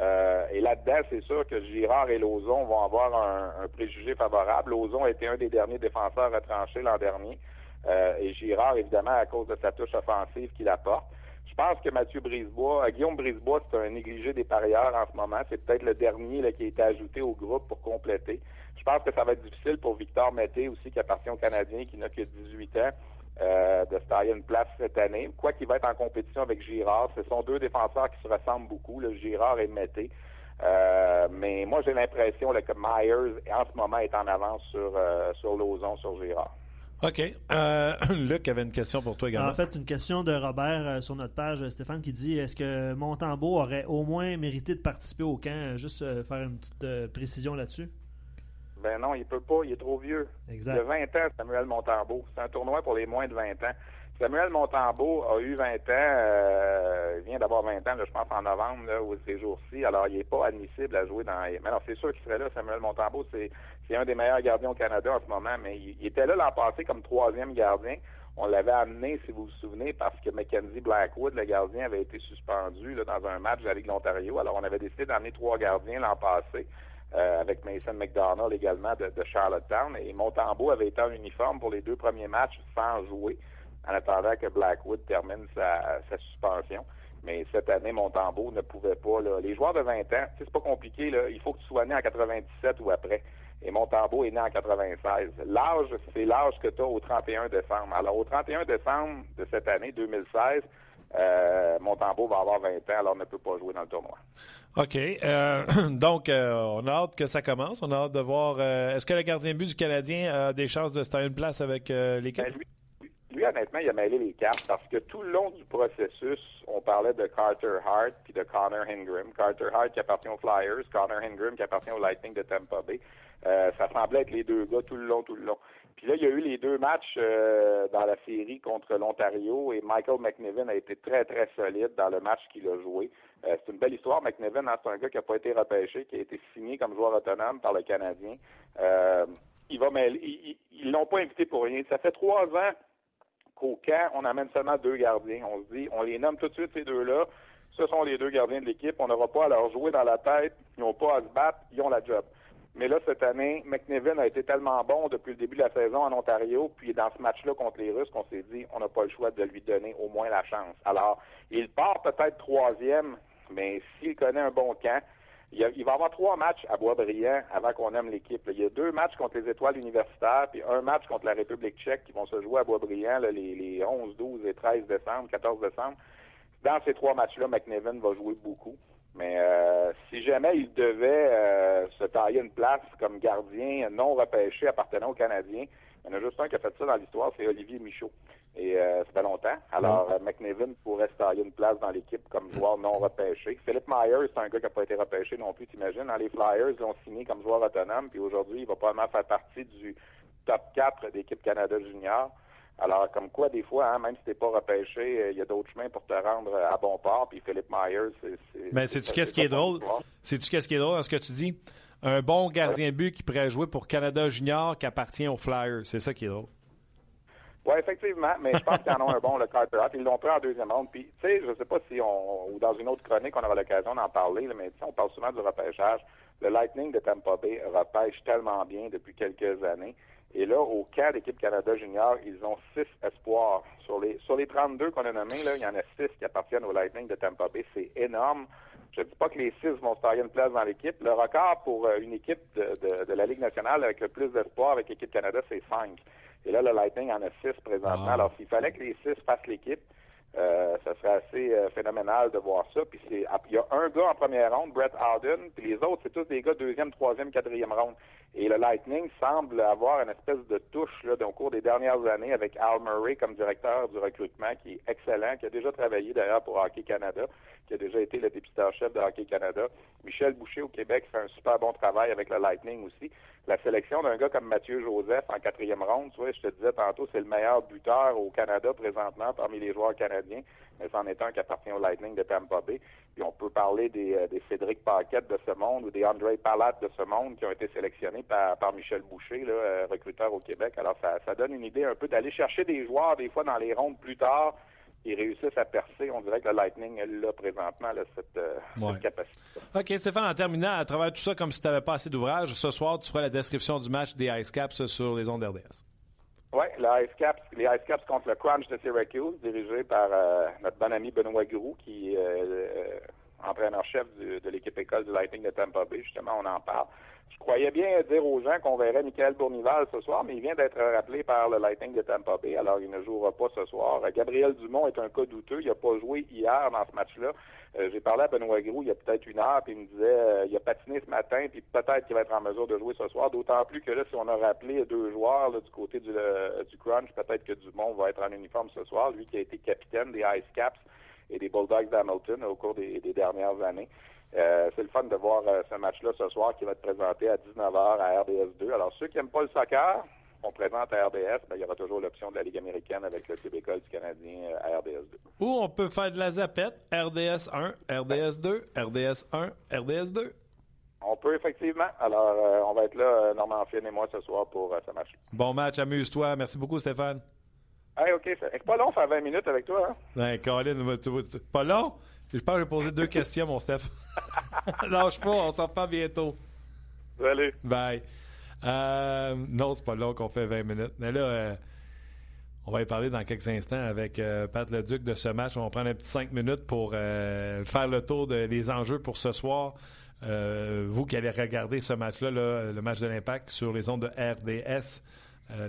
Euh, et là-dedans, c'est sûr que Girard et Lozon vont avoir un, préjugé favorable. Lozon a été un des derniers défenseurs retranchés l'an dernier. Euh, et Girard, évidemment, à cause de sa touche offensive qu'il apporte. Je pense que Mathieu Brisebois, euh, Guillaume Brisebois, c'est un négligé des parieurs en ce moment. C'est peut-être le dernier qui a été ajouté au groupe pour compléter. Je pense que ça va être difficile pour Victor Mété aussi, qui appartient au Canadien, qui n'a que 18 ans, euh, de se tailler une place cette année. Quoi qu'il va être en compétition avec Girard, ce sont deux défenseurs qui se ressemblent beaucoup, Girard et Mété. Euh, mais moi, j'ai l'impression que Myers, en ce moment, est en avance sur, sur Lozon, sur Girard. OK. Euh, Luc avait une question pour toi également. En fait, une question de Robert euh, sur notre page, Stéphane, qui dit est-ce que Montembeau aurait au moins mérité de participer au camp Juste euh, faire une petite précision là-dessus? Ben non, il peut pas, il est trop vieux. Exact. Il a 20 ans, Samuel Montembeau. C'est un tournoi pour les moins de 20 ans. Samuel Montembeau a eu 20 ans, euh, il vient d'avoir 20 ans, je pense, en novembre, là, ou ces jours-ci. Alors, il n'est pas admissible à jouer dans... Mais alors, c'est sûr qu'il serait là, Samuel Montembeau. C'est, c'est un des meilleurs gardiens au Canada en ce moment, mais il, était là l'an passé comme troisième gardien. On l'avait amené, si vous vous souvenez, parce que Mackenzie Blackwood, le gardien, avait été suspendu là, dans un match de la de l'Ontario. Alors, on avait décidé d'amener trois gardiens l'an passé. Euh, avec Mason McDonald également de, de Charlottetown. Et Montembeau avait été en uniforme pour les deux premiers matchs sans jouer en attendant que Blackwood termine sa, suspension. Mais cette année, Montembeau ne pouvait pas. Les joueurs de 20 ans, c'est pas compliqué. Là, il faut que tu sois né en 97 ou après. Et Montembeau est né en 96. L'âge, c'est l'âge que tu as au 31 décembre. Alors, au 31 décembre de cette année, 2016, euh, Montembeau va avoir 20 ans, alors ne peut pas jouer dans le tournoi. OK. Euh, donc, euh, on a hâte que ça commence. On a hâte de voir. Euh, est-ce que le gardien but du Canadien a des chances de se faire une place avec l'équipe? Ben, lui, honnêtement, il a mêlé les cartes parce que tout le long du processus, on parlait de Carter Hart puis de Connor Ingram. Carter Hart qui appartient aux Flyers, Connor Ingram qui appartient au Lightning de Tampa Bay. Euh, ça semblait être les deux gars tout le long, tout le long. Puis là, il y a eu les deux matchs euh, dans la série contre l'Ontario et Michael McNiven a été très, très solide dans le match qu'il a joué. Euh, c'est une belle histoire. McNiven, hein, c'est un gars qui n'a pas été repêché, qui a été signé comme joueur autonome par le Canadien. il va mêler, ils l'ont pas invité pour rien. Ça fait trois ans au camp, on amène seulement deux gardiens. On se dit, on les nomme tout de suite, ces deux-là. Ce sont les deux gardiens de l'équipe. On n'aura pas à leur jouer dans la tête. Ils n'ont pas à se battre. Ils ont la job. Mais là, cette année, McNevin a été tellement bon depuis le début de la saison en Ontario, puis dans ce match-là contre les Russes, qu'on s'est dit, on n'a pas le choix de lui donner au moins la chance. Alors, il part peut-être troisième, mais s'il connaît un bon camp, il, va y avoir trois matchs à Boisbriand avant qu'on aime l'équipe. Il y a deux matchs contre les étoiles universitaires, puis un match contre la République tchèque qui vont se jouer à Boisbriand les, les 11, 12 et 13 décembre, 14 décembre. Dans ces trois matchs-là, McNevin va jouer beaucoup. Mais euh, si jamais il devait euh, se tailler une place comme gardien non repêché appartenant aux Canadiens, il y en a juste un qui a fait ça dans l'histoire, c'est Olivier Michaud. Et euh, ça fait longtemps. Alors, euh, McNevin pourrait se tailler une place dans l'équipe comme joueur non repêché. Philippe Myers, c'est un gars qui n'a pas été repêché non plus, t'imagines. Dans les Flyers, l'ont signé comme joueur autonome, puis aujourd'hui, il va probablement faire partie du top 4 d'équipe Canada Junior. Alors, comme quoi, des fois, hein, même si t'es pas repêché, euh, il y a d'autres chemins pour te rendre à bon port. Puis Philippe Myers, c'est. Mais sais-tu qu'est-ce qui est drôle? Sais-tu qu'est-ce qui est drôle dans ce que tu dis? Un bon gardien but qui pourrait jouer pour Canada Junior qui appartient aux Flyers. C'est ça qui est drôle. Oui, effectivement, mais je pense qu'ils en ont un bon, le Carter Hart. Ils l'ont pris en deuxième ronde. Puis, tu sais, je sais pas si on, ou dans une autre chronique, on aura l'occasion d'en parler, mais on parle souvent du repêchage. le Lightning de Tampa Bay repêche tellement bien depuis quelques années. Et là, au cas d'équipe Canada Junior, ils ont six espoirs. Sur les, sur les 32 qu'on a nommés, là, il y en a six qui appartiennent au Lightning de Tampa Bay. C'est énorme. Je ne dis pas que les six vont se tailler une place dans l'équipe. Le record pour euh, une équipe de, de, la Ligue nationale avec le plus d'espoir avec l'équipe Canada, c'est cinq. Et là, le Lightning en a six présentement. Ah. Alors, s'il fallait que les six fassent l'équipe, euh, ça serait assez euh, phénoménal de voir ça. Puis c'est, il y a un gars en première ronde, Brett Howden, puis les autres, c'est tous des gars deuxième, troisième, quatrième ronde. Et le Lightning semble avoir une espèce de touche là, au cours des dernières années avec Al Murray comme directeur du recrutement, qui est excellent, qui a déjà travaillé d'ailleurs pour Hockey Canada, qui a déjà été le dépisteur-chef de Hockey Canada. Michel Boucher au Québec fait un super bon travail avec le Lightning aussi. La sélection d'un gars comme Mathieu Joseph en quatrième ronde, tu vois, je te disais tantôt, c'est le meilleur buteur au Canada présentement parmi les joueurs canadiens, mais c'en est un qui appartient au Lightning de Tampa Bay. Puis on peut parler des, euh, des Cédric Paquette de ce monde ou des André Palat de ce monde qui ont été sélectionnés par, Michel Boucher, là, euh, recruteur au Québec. Alors ça, ça donne une idée un peu d'aller chercher des joueurs des fois dans les rondes plus tard ils réussissent à percer. On dirait que le Lightning est là présentement, là, cette, euh, Ouais. cette capacité. OK, Stéphane, en terminant, à travers tout ça, comme si tu n'avais pas assez d'ouvrage, ce soir, tu feras la description du match des Ice Caps sur les ondes RDS. Oui, les Ice Caps, les Ice Caps contre le Crunch de Syracuse, dirigé par euh, notre bon ami Benoît Groux, qui est euh, entraîneur-chef de l'équipe école du Lightning de Tampa Bay. Justement, on en parle. Je croyais bien dire aux gens qu'on verrait Michael Bournival ce soir, mais il vient d'être rappelé par le Lightning de Tampa Bay, alors il ne jouera pas ce soir. Gabriel Dumont est un cas douteux. Il n'a pas joué hier dans ce match-là. Euh, J'ai parlé à Benoît Groux il y a peut-être une heure, puis il me disait euh, il a patiné ce matin, puis peut-être qu'il va être en mesure de jouer ce soir. D'autant plus que là, si on a rappelé deux joueurs là, du côté du, Crunch, peut-être que Dumont va être en uniforme ce soir, lui qui a été capitaine des Ice Caps et des Bulldogs d'Hamilton au cours des dernières années. Euh, c'est le fun de voir euh, ce match-là ce soir qui va être présenté à 19h à RDS2. Alors, ceux qui n'aiment pas le soccer, on présente à RDS, ben, il y aura toujours l'option de la Ligue américaine avec le École du Canadien euh, à RDS2. Ou on peut faire de la zapette, RDS 1, RDS 2, RDS 1, RDS 2. On peut effectivement. Alors, euh, on va être là, Normand Finn et moi, ce soir pour ce match. Bon match, amuse-toi. Merci beaucoup, Stéphane. Hey, OK. C'est pas long, faire 20 minutes avec toi. Hein? Ben, Colin, pas long? Je pense que j'ai posé deux questions, mon Steph. Lâche pas, on s'en reparle bientôt. Salut. Bye. Euh, non, c'est pas long qu'on fait 20 minutes. Mais là, euh, on va y parler dans quelques instants avec euh, Pat Leduc de ce match. On va prendre un petit 5 minutes pour euh, faire le tour des enjeux pour ce soir. Euh, vous qui allez regarder ce match-là, là, le match de l'Impact sur les ondes de RDS,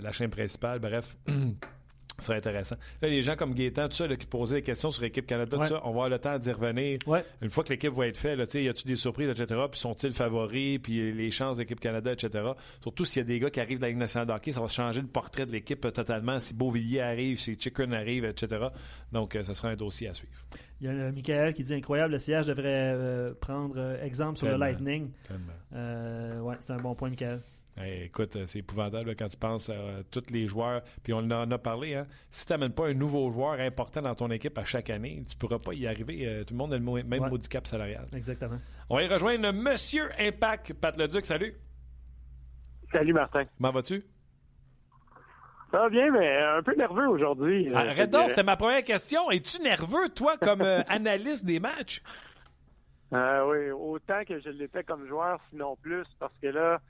la chaîne principale, bref. Ce serait intéressant. Là, les gens comme Gaétan, tout ça, là, qui posaient des questions sur l'équipe Canada, Ouais. tout ça, on va avoir le temps d'y revenir. Ouais. Une fois que l'équipe va être faite, y a-tu des surprises, etc., puis sont-ils favoris, puis les chances d'équipe Canada, etc. Surtout s'il y a des gars qui arrivent de la Ligue nationale de hockey, ça va changer le portrait de l'équipe euh, totalement. Si Beauvillier arrive, si Chicken arrive, etc. Donc, euh, ça sera un dossier à suivre. Il y a euh, Michael qui dit incroyable, le siège devrait euh, prendre euh, exemple sur Tellement. le Lightning. Euh, ouais, c'est un bon point, Michael. Hey, écoute, euh, c'est épouvantable quand tu penses à euh, tous les joueurs. Puis on en a parlé, hein. Si tu n'amènes pas un nouveau joueur important dans ton équipe à chaque année, tu pourras pas y arriver. Euh, tout le monde a le même Ouais. maudit cap salarial. Exactement. On va y rejoindre Monsieur Impact, Pat Leduc. Salut. Salut Martin. Comment vas-tu? Ça va bien, mais un peu nerveux aujourd'hui. je Arrête te donc, c'était ma première question. Es-tu nerveux, toi, comme euh, analyste des matchs? Ah oui, autant que je l'étais comme joueur, sinon plus, parce que là,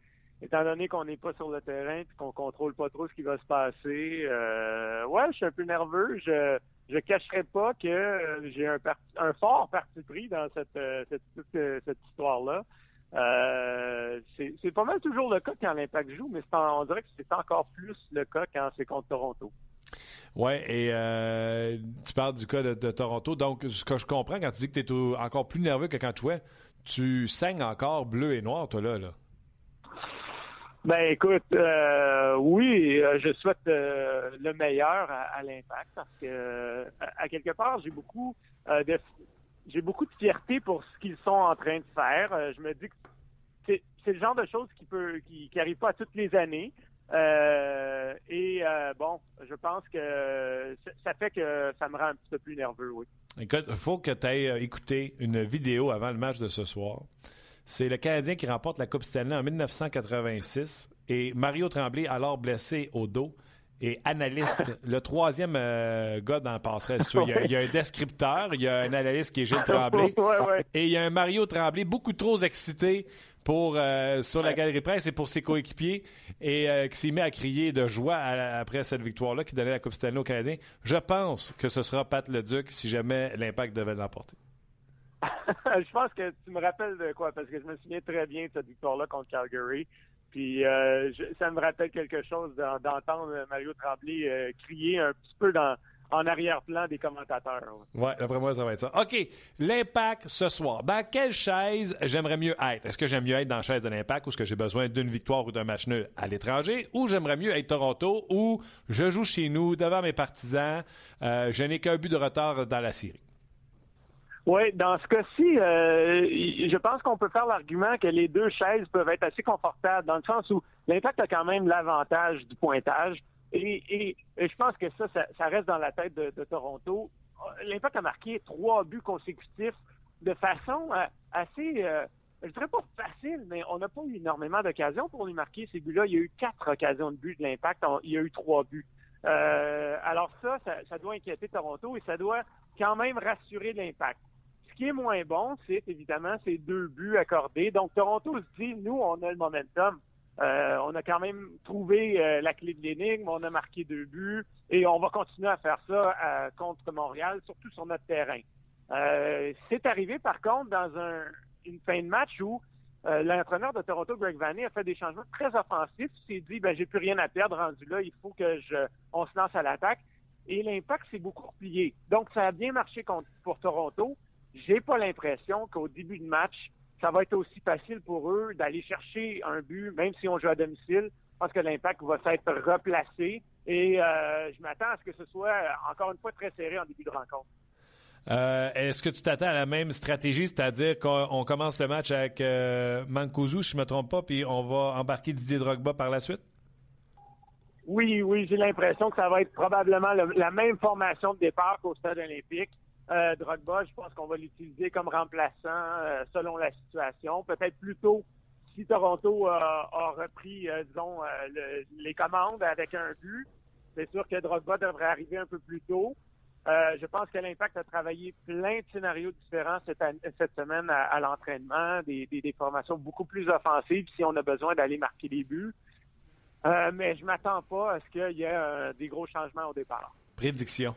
étant donné qu'on n'est pas sur le terrain et qu'on contrôle pas trop ce qui va se passer, euh, ouais, je suis un peu nerveux. Je je cacherai pas que euh, j'ai un, fort parti pris dans cette euh, cette, euh, cette histoire-là. Euh, c'est pas mal toujours le cas quand l'Impact joue, mais en- on dirait que c'est encore plus le cas quand c'est contre Toronto. Oui, et tu parles du cas de, de Toronto. Donc, ce que je comprends quand tu dis que tu es encore plus nerveux que quand tu jouais, tu saignes encore bleu et noir, toi, là. là. Ben écoute, euh, oui, euh, je souhaite euh, le meilleur à, l'impact parce que à, quelque part j'ai beaucoup de j'ai beaucoup de fierté pour ce qu'ils sont en train de faire. Je me dis que c'est, le genre de choses qui peut qui, qui arrive pas toutes les années. Et bon, je pense que ça, fait que ça me rend un petit peu plus nerveux, oui. Écoute, faut que tu ailles écouter une vidéo avant le match de ce soir. C'est le Canadien qui remporte la Coupe Stanley en 1986 et Mario Tremblay, alors blessé au dos, et analyste. le troisième euh, gars dans Passerelle. si tu veux. Il, y a, il y a un descripteur, il y a un analyste qui est Gilles Tremblay. Ouais, ouais. Et il y a un Mario Tremblay beaucoup trop excité pour, euh, sur la galerie presse et pour ses coéquipiers et euh, qui s'est mis à crier de joie à- après cette victoire-là qui donnait la Coupe Stanley aux Canadiens. Je pense que ce sera Pat Leduc si jamais l'Impact devait l'emporter. je pense que tu me rappelles de quoi, parce que je me souviens très bien de cette victoire-là contre Calgary. Puis euh, ça me rappelle quelque chose d'en- d'entendre Mario Tremblay euh, crier un petit peu en arrière-plan des commentateurs. Ouais, d'après moi, ça va être ça. OK, l'impact ce soir. Dans quelle chaise j'aimerais mieux être? Est-ce que j'aime mieux être dans la chaise de l'impact ou est-ce que j'ai besoin d'une victoire ou d'un match nul à l'étranger? Ou j'aimerais mieux être Toronto où je joue chez nous devant mes partisans. Euh, je n'ai qu'un but de retard dans la série? Oui, dans ce cas-ci, euh, je pense qu'on peut faire l'argument que les deux chaises peuvent être assez confortables, dans le sens où l'impact a quand même l'avantage du pointage. Et, je pense que ça, ça, reste dans la tête de, Toronto. L'impact a marqué trois buts consécutifs de façon euh, assez, euh, je dirais pas facile, mais on n'a pas eu énormément d'occasions pour lui marquer ces buts-là. Il y a eu quatre occasions de but de l'impact, il y a eu trois buts. Euh, alors ça, ça doit inquiéter Toronto et ça doit quand même rassurer l'impact. Ce qui est moins bon, c'est évidemment ces deux buts accordés. Donc, Toronto se dit, nous, on a le momentum. Euh, on a quand même trouvé euh, la clé de l'énigme, on a marqué deux buts et on va continuer à faire ça euh, contre Montréal, surtout sur notre terrain. C'est arrivé, par contre, dans un, une fin de match où l'entraîneur de Toronto, Greg Vanney, a fait des changements très offensifs. Il s'est dit, ben, j'ai plus rien à perdre rendu là, il faut que on se lance à l'attaque. Et l'impact s'est beaucoup replié. Donc, ça a bien marché pour Toronto. J'ai pas l'impression qu'au début de match, ça va être aussi facile pour eux d'aller chercher un but, même si on joue à domicile. Je pense que l'impact va s'être replacé et euh, je m'attends à ce que ce soit encore une fois très serré en début de rencontre. Euh, Est-ce que tu t'attends à la même stratégie, c'est-à-dire qu'on on commence le match avec euh, Mancuso, si je ne me trompe pas, puis on va embarquer Didier Drogba par la suite? Oui, oui, j'ai l'impression que ça va être probablement le- la même formation de départ qu'au stade olympique. Euh, Drogba, je pense qu'on va l'utiliser comme remplaçant euh, selon la situation. Peut-être plutôt si Toronto a, a repris, euh, disons, euh, le- les commandes avec un but. C'est sûr que Drogba devrait arriver un peu plus tôt. Euh, je pense que l'Impact a travaillé plein de scénarios différents cette, semaine à, l'entraînement, des, des- formations beaucoup plus offensives si on a besoin d'aller marquer des buts. Euh, mais je m'attends pas à ce qu'il y ait euh, des gros changements au départ. Prédiction.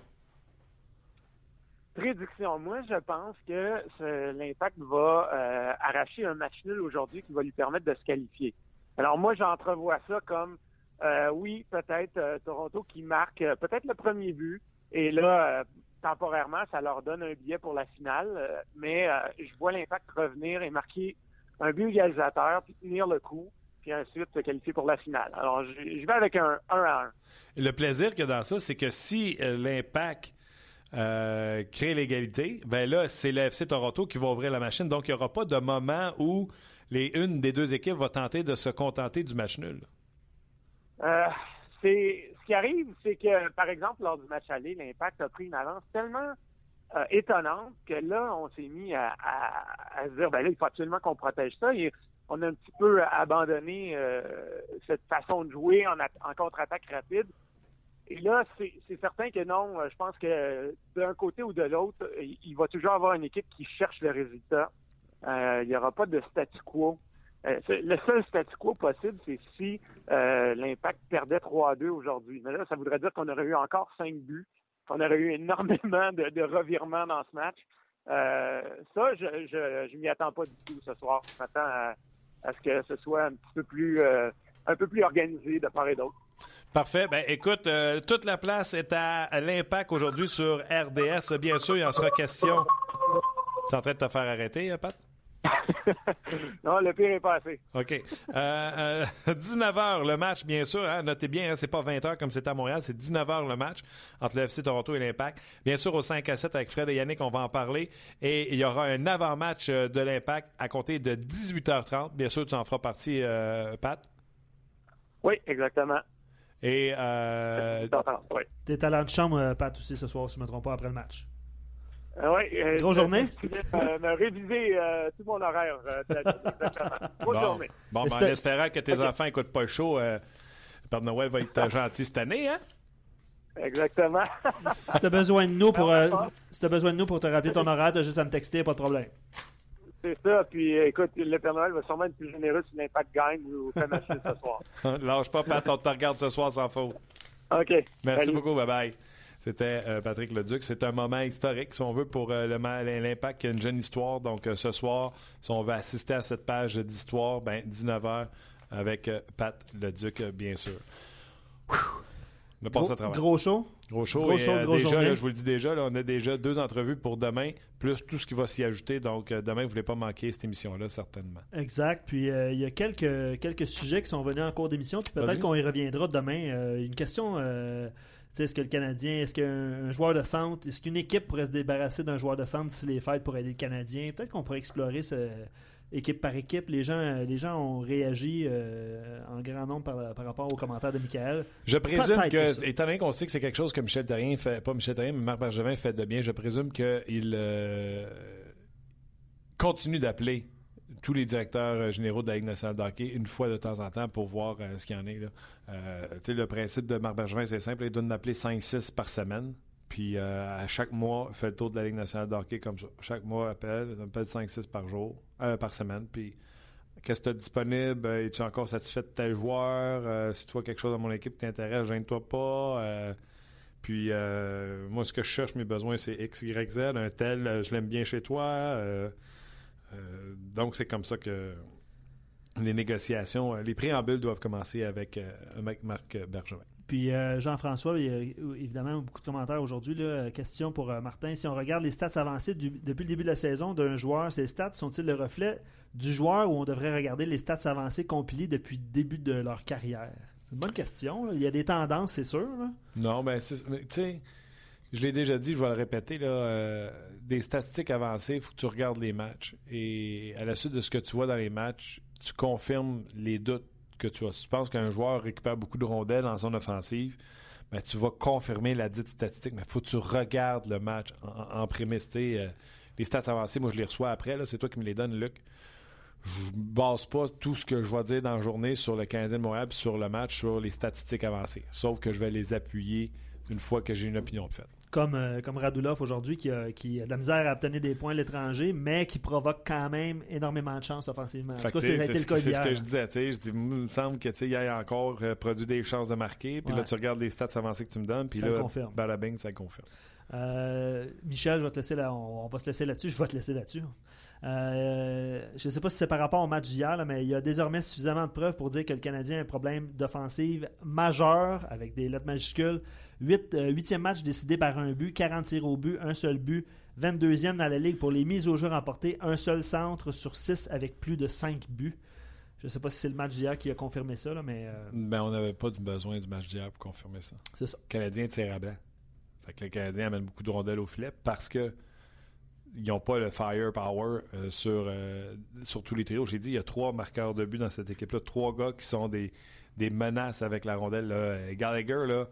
Prédiction, moi, je pense que l'Impact va euh, arracher un match nul aujourd'hui qui va lui permettre de se qualifier. Alors moi, j'entrevois ça comme, euh, oui, peut-être euh, Toronto qui marque peut-être le premier but, et là, temporairement, ça leur donne un billet pour la finale, mais je vois l'Impact revenir et marquer un but égalisateur, puis tenir le coup, puis ensuite se qualifier pour la finale. Alors, je, vais avec un 1 à 1. Le plaisir a dans ça, c'est que si l'impact euh, crée l'égalité, ben là, c'est le Toronto qui va ouvrir la machine. Donc, il n'y aura pas de moment où les une des deux équipes va tenter de se contenter du match nul. Euh, ce qui arrive, c'est que par exemple lors du match aller, l'Impact a pris une avance tellement euh, étonnante que là, on s'est mis à, se dire, ben là, il faut absolument qu'on protège ça. Et on a un petit peu abandonné cette façon de jouer en contre-attaque rapide. Et là, c'est certain que non. euh, Je pense que d'un côté ou de l'autre, il va toujours avoir une équipe qui cherche le résultat. Euh, il n'y aura pas de statu quo. Euh, le seul statu quo possible, c'est si euh, l'Impact perdait 3 à 2 aujourd'hui. Mais là, ça voudrait dire qu'on aurait eu encore 5 buts, qu'on aurait eu énormément de, revirements dans ce match. Euh, ça, je je, je m'y attends pas du tout ce soir. Je m'attends à, à ce que ce soit un petit peu plus euh, un peu plus organisé de part et d'autre. Parfait. Ben, écoute, euh, toute la place est à, l'impact aujourd'hui sur RDS. Bien sûr, il en sera question. Tu es en train de te faire arrêter, hein, Pat? non, le pire est passé. OK. Euh, 19h le match, bien sûr. hein, notez bien, hein, c'est pas 20h comme c'était à Montréal, c'est 19h le match entre le FC Toronto et l'Impact. Bien sûr, au 5 à 7 avec Fred et Yannick, on va en parler. Et il y aura un avant-match euh, de l'Impact à compter de 18h30. Bien sûr, tu en feras partie, euh, Pat? Oui, exactement. Et euh, Oui. T'es talent de chambre, euh, Pat, aussi, ce soir, si je ne me trompe pas, après le match. Euh, ouais, euh, Grosse journée? Je vais euh, me réviser euh, tout mon horaire. euh. Grosse bon, journée. bon Mais ben, en espérant que tes enfants n'écoutent pas le show. euh, Le Père Noël va être gentil cette année, hein? Exactement. Si t'as besoin de nous pour, euh, si t'as besoin de nous pour te rappeler ton horaire, t'as juste à me texter, pas de problème. C'est ça. Puis, euh, écoute, le Père Noël va sûrement être plus généreux si l'impact gagne ou fait match ce soir. Lâche pas, Pat, on te regarde ce soir sans faute. OK. Merci Salut. beaucoup, bye-bye. C'était euh, Patrick Leduc. C'est un moment historique, si on veut, pour euh, l'impact. A une jeune histoire. Donc, euh, ce soir, si on veut assister à cette page d'histoire, ben, 19h avec Pat Leduc, bien sûr. Whew. On a passé Gros, à travers. gros show? Gros show. Gros et, show, euh, déjà, là, je vous le dis déjà, là, on a déjà deux entrevues pour demain, plus tout ce qui va s'y ajouter. Donc, euh, demain, vous ne voulez pas manquer cette émission-là, certainement. Exact. Puis euh, il y a quelques, quelques sujets qui sont venus en cours d'émission. Puis peut-être qu'on y reviendra demain. Une question est-ce que le Canadien, est-ce qu'un un joueur de centre, est-ce qu'une équipe pourrait se débarrasser d'un joueur de centre d'ici les fêtes pour aider le Canadien? Peut-être qu'on pourrait explorer ce, équipe par équipe. Les gens, les gens ont réagi euh, en grand nombre par, par rapport aux commentaires de Michael. Je présume que étant donné qu'on sait que c'est quelque chose que Michel Terrien fait, pas Michel Terrien, mais Marc Bergevin fait de bien, je présume qu'il euh, continue d'appeler tous les directeurs euh, généraux de la Ligue nationale de hockey une fois de temps en temps pour voir euh, ce qu'il y en est. Là. Tu sais, le principe de Marc Bergevin, c'est simple, il doit en appeler 5-6 par semaine. Puis euh, à chaque mois, fait le tour de la Ligue nationale de comme ça. Chaque mois, appelle, appelle 5-6 par jour, euh, par semaine. Puis qu'est-ce que tu as disponible? Euh, Es-tu encore satisfait de tel joueur? Euh, si tu vois quelque chose dans mon équipe qui t'intéresse, gêne-toi pas. Puis moi, ce que je cherche, mes besoins, c'est X, Y, Z. Un tel, je l'aime bien chez toi. Donc, c'est comme ça que les négociations, les préambules doivent commencer avec, euh, avec Marc Bergevin. Puis euh, Jean-François, évidemment beaucoup de commentaires aujourd'hui. Euh, Question pour euh, Martin. Si on regarde les stats avancées depuis le début de la saison d'un joueur, ces stats sont-ils le reflet du joueur ou on devrait regarder les stats avancées compilées depuis le début de leur carrière? C'est une bonne question. Il y a des tendances, c'est sûr. Non, ben, tu sais, je l'ai déjà dit, je vais le répéter, là, des statistiques avancées, il faut que tu regardes les matchs. Et à la suite de ce que tu vois dans les matchs, tu confirmes les doutes que tu as. Si tu penses qu'un joueur récupère beaucoup de rondelles en zone offensive, ben, tu vas confirmer la dite statistique, mais faut que tu regardes le match en, en- prémisse. euh, les stats avancées, moi, je les reçois après. C'est toi qui me les donnes, Luc. Je base pas tout ce que je vais dire dans la journée sur le Canadien de Montréal sur le match sur les statistiques avancées. Sauf que je vais les appuyer une fois que j'ai une opinion de fait. Comme, euh, comme Radulov aujourd'hui, qui a, qui a de la misère à obtenir des points à l'étranger, mais qui provoque quand même énormément de chance offensivement. En tout cas, c'est ce que je disais. Je dis, il me semble que tu sais, il a encore euh, produit des chances de marquer. Puis Ouais. là, tu regardes les stats avancées que tu me donnes. Puis Ça le là, confirme. balabing, ça le confirme. Euh, Michel, je vais te laisser là, on, on va se laisser là-dessus. Je vais te laisser là-dessus. Euh, je ne sais pas si c'est par rapport au match d'hier, mais il y a désormais suffisamment de preuves pour dire que le Canadien a un problème d'offensive majeur avec des lettres majuscules. Huit- euh, Huitième match décidé par un but, 40 tirs au but, un seul but. 22e dans la ligue pour les mises au jeu remportées, un seul centre sur 6 avec plus de 5 buts. Je ne sais pas si c'est le match d'hier qui a confirmé ça, là, mais euh, Ben, on n'avait pas besoin du match d'hier pour confirmer ça. c'est ça. Le Canadien tire à blanc. Fait que le Canadien amène beaucoup de rondelles au filet parce que ils n'ont pas le firepower euh, sur, euh, sur tous les trios. J'ai dit, il y a trois marqueurs de but dans cette équipe-là. Trois gars qui sont des, des menaces avec la rondelle. Là. Gallagher, là,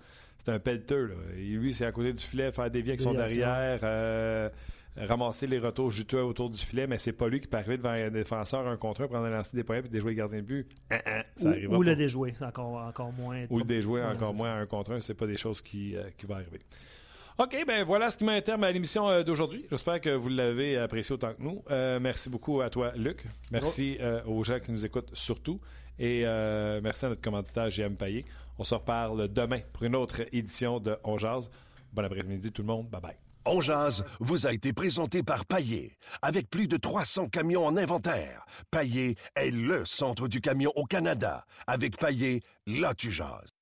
c'est un pelleteux. Là. Et lui, c'est à côté du filet, faire des avec son derrière, euh, ramasser les retours juteux autour du filet, mais c'est pas lui qui peut arriver devant un défenseur un contre un, prendre un lancer des points et déjouer le gardien de but. Hein, hein, ça Ou, le déjouer, c'est encore, encore moins. Ou le déjouer encore moins à un contre un, c'est pas des choses qui, euh, qui vont arriver. OK, ben voilà ce qui met un terme à l'émission euh, d'aujourd'hui. J'espère que vous l'avez apprécié autant que nous. Euh, merci beaucoup à toi, Luc. Merci euh, aux gens qui nous écoutent surtout. Et euh, merci à notre commanditaire JM Payet. On se reparle demain pour une autre édition de On Jazz. Bon après-midi tout le monde. Bye bye. On jazz vous a été présenté par Paillé. Avec plus de 300 camions en inventaire, Paillé est le centre du camion au Canada. Avec Paillé, là tu jases.